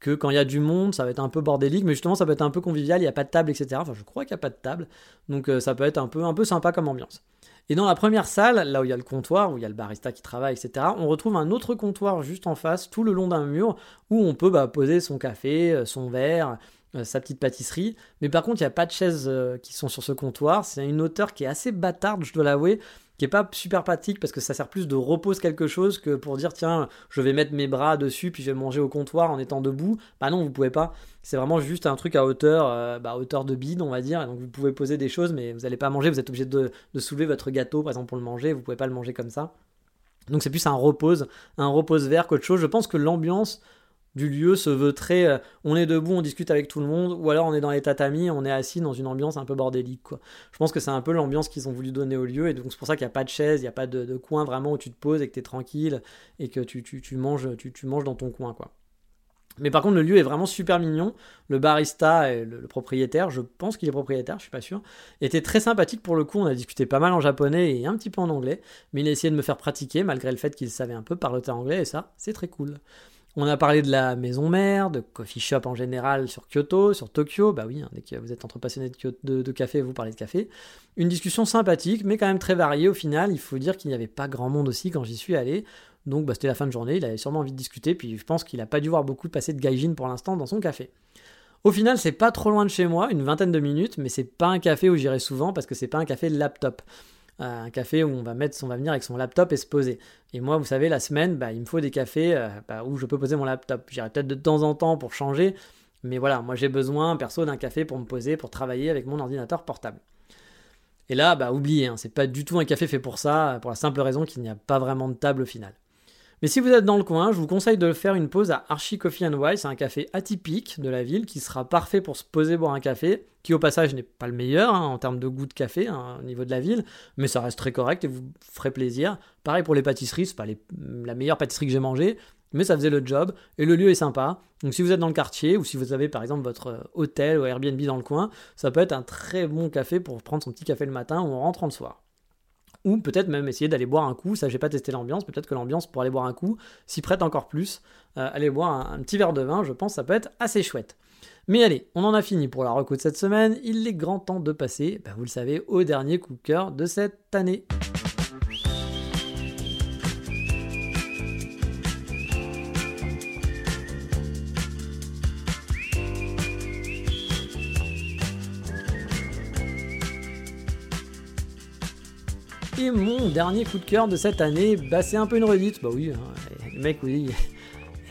que quand il y a du monde, ça va être un peu bordélique, mais justement, ça peut être un peu convivial, il n'y a pas de table, etc. Enfin, je crois qu'il n'y a pas de table, donc euh, ça peut être un peu, un peu sympa comme ambiance. Et dans la première salle, là où il y a le comptoir, où il y a le barista qui travaille, etc., on retrouve un autre comptoir juste en face, tout le long d'un mur, où on peut bah, poser son café, euh, son verre, euh, sa petite pâtisserie. Mais par contre, il n'y a pas de chaises qui sont sur ce comptoir. C'est une hauteur qui est assez bâtarde, je dois l'avouer, qui est pas super pratique parce que ça sert plus de repose quelque chose que pour dire tiens, je vais mettre mes bras dessus puis je vais manger au comptoir en étant debout. Bah non, vous pouvez pas. C'est vraiment juste un truc à hauteur, euh, bah, hauteur de bide, on va dire. donc vous pouvez poser des choses, mais vous n'allez pas manger. Vous êtes obligé de, de soulever votre gâteau, par exemple, pour le manger. Vous pouvez pas le manger comme ça. Donc c'est plus un repose, un repose vert qu'autre chose. Je pense que l'ambiance du lieu se veut très euh, on est debout, on discute avec tout le monde, ou alors on est dans les tatamis, on est assis dans une ambiance un peu bordélique. Je pense que c'est un peu l'ambiance qu'ils ont voulu donner au lieu, et donc c'est pour ça qu'il n'y a pas de chaise, il n'y a pas de, coin vraiment où tu te poses et que tu es tranquille et que tu, tu, manges, tu, manges dans ton coin. quoi. Mais par contre, le lieu est vraiment super mignon. Le barista et le, propriétaire, je pense qu'il est propriétaire, je suis pas sûr, était très sympathique pour le coup. On a discuté pas mal en japonais et un petit peu en anglais, mais il a essayé de me faire pratiquer malgré le fait qu'il savait un peu parler anglais et ça, c'est très cool. On a parlé de la maison mère, de coffee shop en général sur Kyoto, sur Tokyo. Bah oui, hein, dès que vous êtes entre passionnés de, café, vous parlez de café. Une discussion sympathique, mais quand même très variée au final. Il faut dire qu'il n'y avait pas grand monde aussi quand j'y suis allé. Donc bah, c'était la fin de journée, il avait sûrement envie de discuter, puis je pense qu'il n'a pas dû voir beaucoup passer de gaijin pour l'instant dans son café. Au final, c'est pas trop loin de chez moi, une vingtaine de minutes, mais c'est pas un café où j'irai souvent parce que c'est pas un café laptop un café où on va mettre, on va venir avec son laptop et se poser. Et moi, vous savez, la semaine, bah, il me faut des cafés euh, bah, où je peux poser mon laptop. J'irai peut-être de temps en temps pour changer, mais voilà, moi j'ai besoin, perso, d'un café pour me poser, pour travailler avec mon ordinateur portable. Et là, bah oubliez, hein, c'est pas du tout un café fait pour ça, pour la simple raison qu'il n'y a pas vraiment de table au final. Mais si vous êtes dans le coin, je vous conseille de faire une pause à Archie Coffee and Wine. C'est un café atypique de la ville qui sera parfait pour se poser boire un café, qui au passage n'est pas le meilleur hein, en termes de goût de café hein, au niveau de la ville, mais ça reste très correct et vous ferez plaisir. Pareil pour les pâtisseries, c'est pas la meilleure pâtisserie que j'ai mangée, mais ça faisait le job et le lieu est sympa. Donc si vous êtes dans le quartier ou si vous avez par exemple votre hôtel ou Airbnb dans le coin, ça peut être un très bon café pour prendre son petit café le matin ou en rentrant le soir ou peut-être même essayer d'aller boire un coup. Ça, j'ai pas testé l'ambiance, peut-être que l'ambiance pour aller boire un coup s'y prête encore plus. Euh, aller boire un, petit verre de vin, je pense, ça peut être assez chouette. Mais allez, on en a fini pour la reco de cette semaine. Il est grand temps de passer, bah, vous le savez, au dernier coup de cœur de cette année. Mon dernier coup de cœur de cette année, bah, c'est un peu une redite. Bah oui, hein, mec, oui,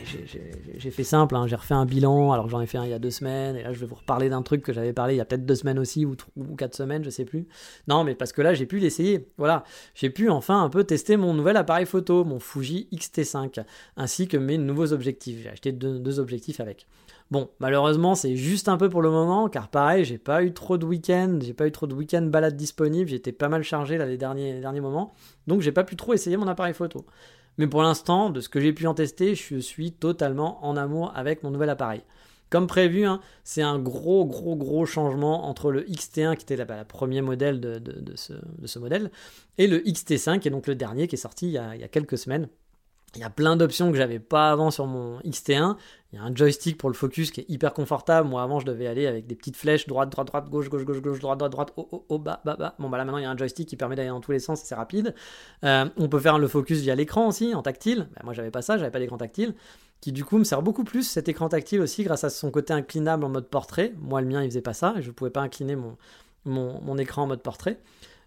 j'ai fait simple, hein. j'ai refait un bilan alors j'en ai fait un il y a deux semaines, et là je vais vous reparler d'un truc que j'avais parlé il y a peut-être deux semaines aussi, ou, ou, quatre semaines, je sais plus. Non, mais parce que là j'ai pu l'essayer, voilà. J'ai pu enfin un peu tester mon nouvel appareil photo, mon Fuji X-T5, ainsi que mes nouveaux objectifs. J'ai acheté deux, objectifs avec. Bon, malheureusement, c'est juste un peu pour le moment, car pareil, j'ai pas eu trop de week-ends, j'ai pas eu trop de week-end balades disponibles, j'étais pas mal chargé là les derniers, moments, donc j'ai pas pu trop essayer mon appareil photo. Mais pour l'instant, de ce que j'ai pu en tester, je suis totalement en amour avec mon nouvel appareil. Comme prévu, hein, c'est un gros, gros, gros changement entre le XT1, qui était le bah, premier modèle de, ce, modèle, et le XT5, qui est donc le dernier qui est sorti il y a quelques semaines. Il y a plein d'options que j'avais pas avant sur mon XT1. Il y a un joystick pour le focus qui est hyper confortable. Moi avant je devais aller avec des petites flèches droite, droite, droite, gauche, gauche, gauche, gauche, droite, droite, droite, haut, haut, haut, bas, bas, bas. Bon bah là maintenant il y a un joystick qui permet d'aller dans tous les sens, c'est rapide. Euh, on peut faire le focus via l'écran aussi, en tactile. Bah, moi j'avais pas ça, j'avais pas d'écran tactile. Qui du coup me sert beaucoup plus cet écran tactile aussi grâce à son côté inclinable en mode portrait. Moi le mien il faisait pas ça et je pouvais pas incliner mon, mon, mon écran en mode portrait.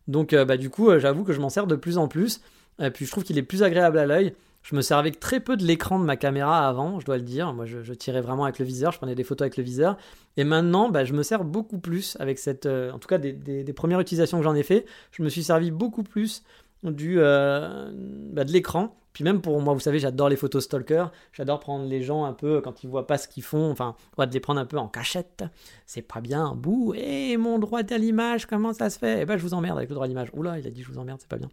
Donc euh, bah, du coup euh, j'avoue que je m'en sers de plus en plus. Et puis je trouve qu'il est plus agréable à l'œil. Je me servais très peu de l'écran de ma caméra avant, je dois le dire. Moi, je, tirais vraiment avec le viseur, je prenais des photos avec le viseur. Et maintenant, bah, je me sers beaucoup plus avec cette. Euh, en tout cas, des, premières utilisations que j'en ai fait, je me suis servi beaucoup plus du, euh, bah, de l'écran puis même pour moi, vous savez, j'adore les photos stalker. J'adore prendre les gens un peu quand ils voient pas ce qu'ils font. Enfin, de les prendre un peu en cachette. C'est pas bien. Bouh, et mon droit à l'image, comment ça se fait? Eh ben, je vous emmerde avec le droit à l'image. Oula, il a dit je vous emmerde, c'est pas bien.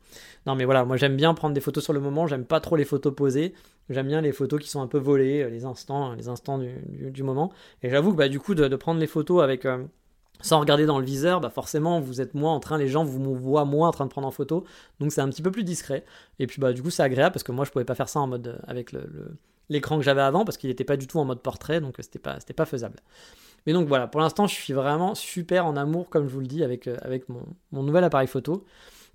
Non, mais voilà, moi j'aime bien prendre des photos sur le moment. J'aime pas trop les photos posées. J'aime bien les photos qui sont un peu volées, les instants, les instants du, moment. Et j'avoue que bah, du coup, de, prendre les photos avec. Euh, sans regarder dans le viseur, bah forcément vous êtes moins en train, les gens vous voient moins en train de prendre en photo, donc c'est un petit peu plus discret. Et puis bah du coup c'est agréable parce que moi je pouvais pas faire ça en mode euh, avec le, l'écran que j'avais avant parce qu'il n'était pas du tout en mode portrait, donc c'était pas pas faisable. Mais donc voilà, pour l'instant je suis vraiment super en amour comme je vous le dis avec euh, mon, nouvel appareil photo.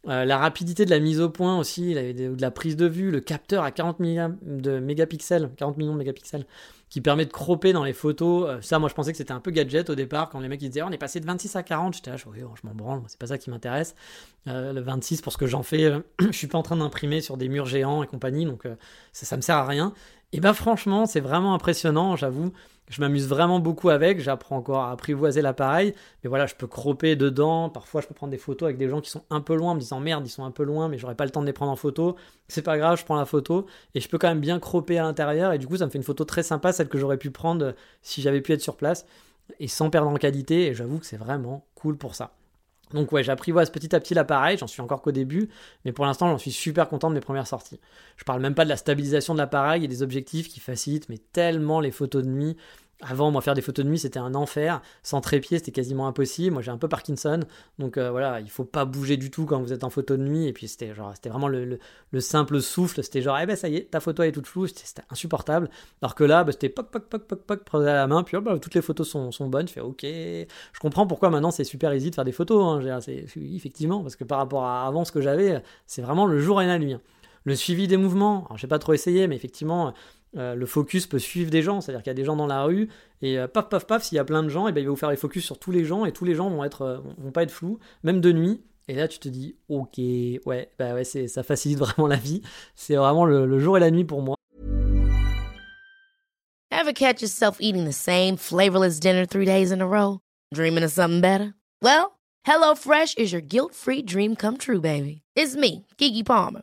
Euh, la rapidité de la mise au point aussi, de la prise de vue, le capteur à 40 de mégapixels, 40 millions de mégapixels, qui permet de cropper dans les photos. Euh, ça, moi, je pensais que c'était un peu gadget au départ, quand les mecs ils disaient on est passé de 26 à 40. J'étais là, oh, je m'en branle, c'est pas ça qui m'intéresse. Euh, le 26, pour ce que j'en fais, je suis pas en train d'imprimer sur des murs géants et compagnie, donc ça, ça me sert à rien. Et bah, franchement, c'est vraiment impressionnant, j'avoue. Je m'amuse vraiment beaucoup avec, j'apprends encore à apprivoiser l'appareil, mais voilà, je peux cropper dedans, parfois je peux prendre des photos avec des gens qui sont un peu loin, me disant merde, ils sont un peu loin, mais j'aurais pas le temps de les prendre en photo, c'est pas grave, je prends la photo, et je peux quand même bien cropper à l'intérieur, et du coup ça me fait une photo très sympa, celle que j'aurais pu prendre si j'avais pu être sur place, et sans perdre en qualité, et j'avoue que c'est vraiment cool pour ça. Donc ouais, j'apprivoise petit à petit l'appareil, j'en suis encore qu'au début, mais pour l'instant j'en suis super content de mes premières sorties. Je parle même pas de la stabilisation de l'appareil et des objectifs qui facilitent mais tellement les photos de nuit. Avant, moi, faire des photos de nuit, c'était un enfer. Sans trépied, c'était quasiment impossible. Moi, j'ai un peu Parkinson. Donc euh, voilà, il faut pas bouger du tout quand vous êtes en photo de nuit. Et puis, c'était genre, c'était vraiment le, simple souffle. C'était genre, eh ben, ça y est, ta photo est toute floue. C'était insupportable. Alors que là, bah, c'était poc, poc, poc, poc, poc, prenez à la main. Puis, bah, toutes les photos sont, sont bonnes. Je fais, ok. Je comprends pourquoi maintenant c'est super easy de faire des photos. Hein. effectivement, parce que par rapport à avant ce que j'avais, c'est vraiment le jour et la nuit. Hein. Le suivi des mouvements, alors j'ai pas trop essayé, mais effectivement, euh, le focus peut suivre des gens, c'est-à-dire qu'il y a des gens dans la rue et euh, paf paf paf, s'il y a plein de gens, et ben il va vous faire les focus sur tous les gens et tous les gens vont être euh, vont pas être flous, même de nuit. Et là tu te dis ok ouais bah ouais ça facilite vraiment la vie, c'est vraiment le, le, jour et la nuit pour moi. Ever catch yourself eating the same flavorless dinner three days in a row, dreaming of something better? Well, HelloFresh is your guilt-free dream come true, baby. It's me, Kiki Palmer.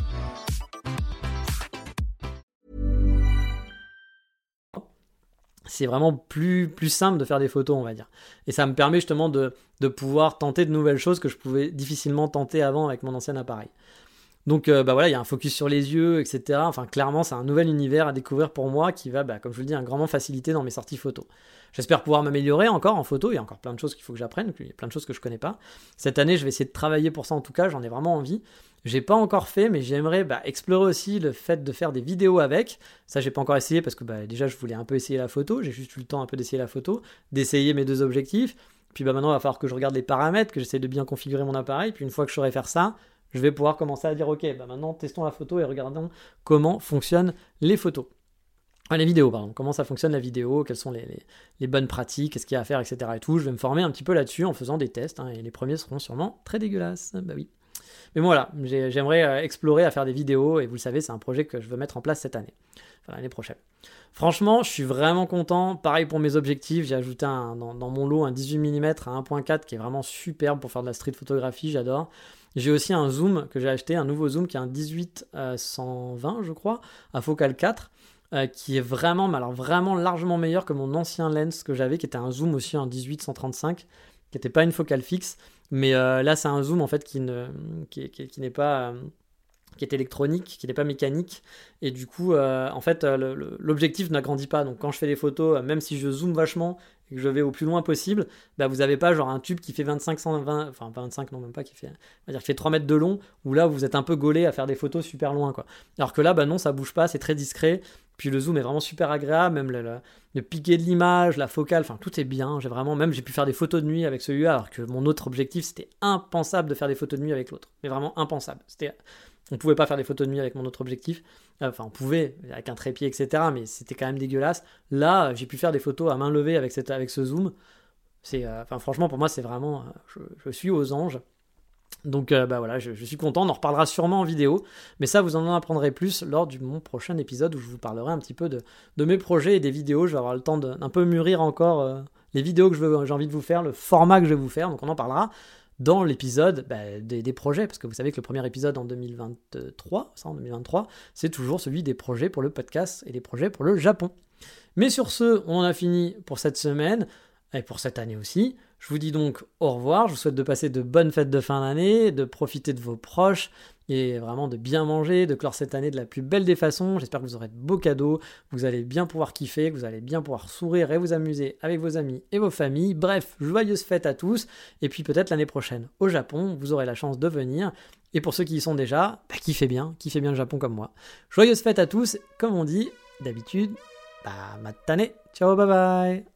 C'est vraiment plus, plus simple de faire des photos, on va dire. Et ça me permet justement de, pouvoir tenter de nouvelles choses que je pouvais difficilement tenter avant avec mon ancien appareil. Donc euh, bah voilà, il y a un focus sur les yeux, etc. Enfin clairement c'est un nouvel univers à découvrir pour moi qui va, bah, comme je vous le dis, un grandement faciliter dans mes sorties photos. J'espère pouvoir m'améliorer encore en photo, il y a encore plein de choses qu'il faut que j'apprenne, il y a plein de choses que je connais pas. Cette année je vais essayer de travailler pour ça en tout cas, j'en ai vraiment envie. J'ai pas encore fait, mais j'aimerais bah, explorer aussi le fait de faire des vidéos avec. Ça, j'ai pas encore essayé parce que bah, déjà, je voulais un peu essayer la photo. J'ai juste eu le temps un peu d'essayer la photo, d'essayer mes deux objectifs. Puis bah maintenant, il va falloir que je regarde les paramètres, que j'essaie de bien configurer mon appareil. Puis une fois que je saurai faire ça, je vais pouvoir commencer à dire ok, maintenant testons la photo et regardons comment fonctionnent les photos. Ah, les vidéos, pardon. Comment ça fonctionne la vidéo, quelles sont les, bonnes pratiques, qu'est-ce qu'il y a à faire, etc. Et tout. Je vais me former un petit peu là-dessus en faisant des tests. Hein, et les premiers seront sûrement très dégueulasses. Bah oui. Mais voilà, j'aimerais euh, explorer à faire des vidéos. Et vous le savez, c'est un projet que je veux mettre en place cette année. L'année prochaine. Franchement, je suis vraiment content. Pareil pour mes objectifs. J'ai ajouté dans, mon lot un 18 mm à 1.4 qui est vraiment superbe pour faire de la street photographie. J'adore. J'ai aussi un zoom que j'ai acheté, un nouveau zoom qui est un 18 120, euh, je crois, à focal 4. Euh, qui est vraiment, alors vraiment largement meilleur que mon ancien lens que j'avais, qui était un zoom aussi en 18 135, qui n'était pas une focale fixe, mais euh, là c'est un zoom en fait qui ne, qui, qui n'est pas qui est électronique, qui n'est pas mécanique. Et du coup, euh, en fait, euh, l'objectif n'agrandit pas. Donc quand je fais des photos, euh, même si je zoome vachement et que je vais au plus loin possible, bah, vous n'avez pas genre un tube qui fait 25, 120, enfin pas 25, non même pas, qui fait, qui fait 3 mètres de long, où là vous êtes un peu gaulé à faire des photos super loin. Quoi. Alors que là, bah non, ça bouge pas, c'est très discret. Puis le zoom est vraiment super agréable, même le, le, piqué de l'image, la focale, enfin tout est bien. J'ai vraiment, même j'ai pu faire des photos de nuit avec celui-là, alors que mon autre objectif c'était impensable de faire des photos de nuit avec l'autre. Mais vraiment impensable. C'était on pouvait pas faire des photos de nuit avec mon autre objectif. Enfin, on pouvait, avec un trépied, etc. Mais c'était quand même dégueulasse. Là, j'ai pu faire des photos à main levée avec, ce zoom. C'est, euh, franchement, pour moi, c'est vraiment. Euh, je, suis aux anges. Donc, euh, bah voilà, je, suis content. On en reparlera sûrement en vidéo. Mais ça, vous en apprendrez plus lors de mon prochain épisode où je vous parlerai un petit peu de, mes projets et des vidéos. Je vais avoir le temps d'un peu mûrir encore les vidéos que j'ai envie de vous faire, le format que je vais vous faire. Donc, on en parlera dans l'épisode bah, des, projets, parce que vous savez que le premier épisode en 2023, ça en 2023, c'est toujours celui des projets pour le podcast et des projets pour le Japon. Mais sur ce, on a fini pour cette semaine et pour cette année aussi. Je vous dis donc au revoir, je vous souhaite de passer de bonnes fêtes de fin d'année, de profiter de vos proches, et vraiment de bien manger, de clore cette année de la plus belle des façons. J'espère que vous aurez de beaux cadeaux, vous allez bien pouvoir kiffer, vous allez bien pouvoir sourire et vous amuser avec vos amis et vos familles. Bref, joyeuses fêtes à tous. Et puis peut-être l'année prochaine au Japon, vous aurez la chance de venir. Et pour ceux qui y sont déjà, bah, kiffez bien, kiffez bien le Japon comme moi. Joyeuses fêtes à tous, comme on dit d'habitude, bah. Ciao, bye bye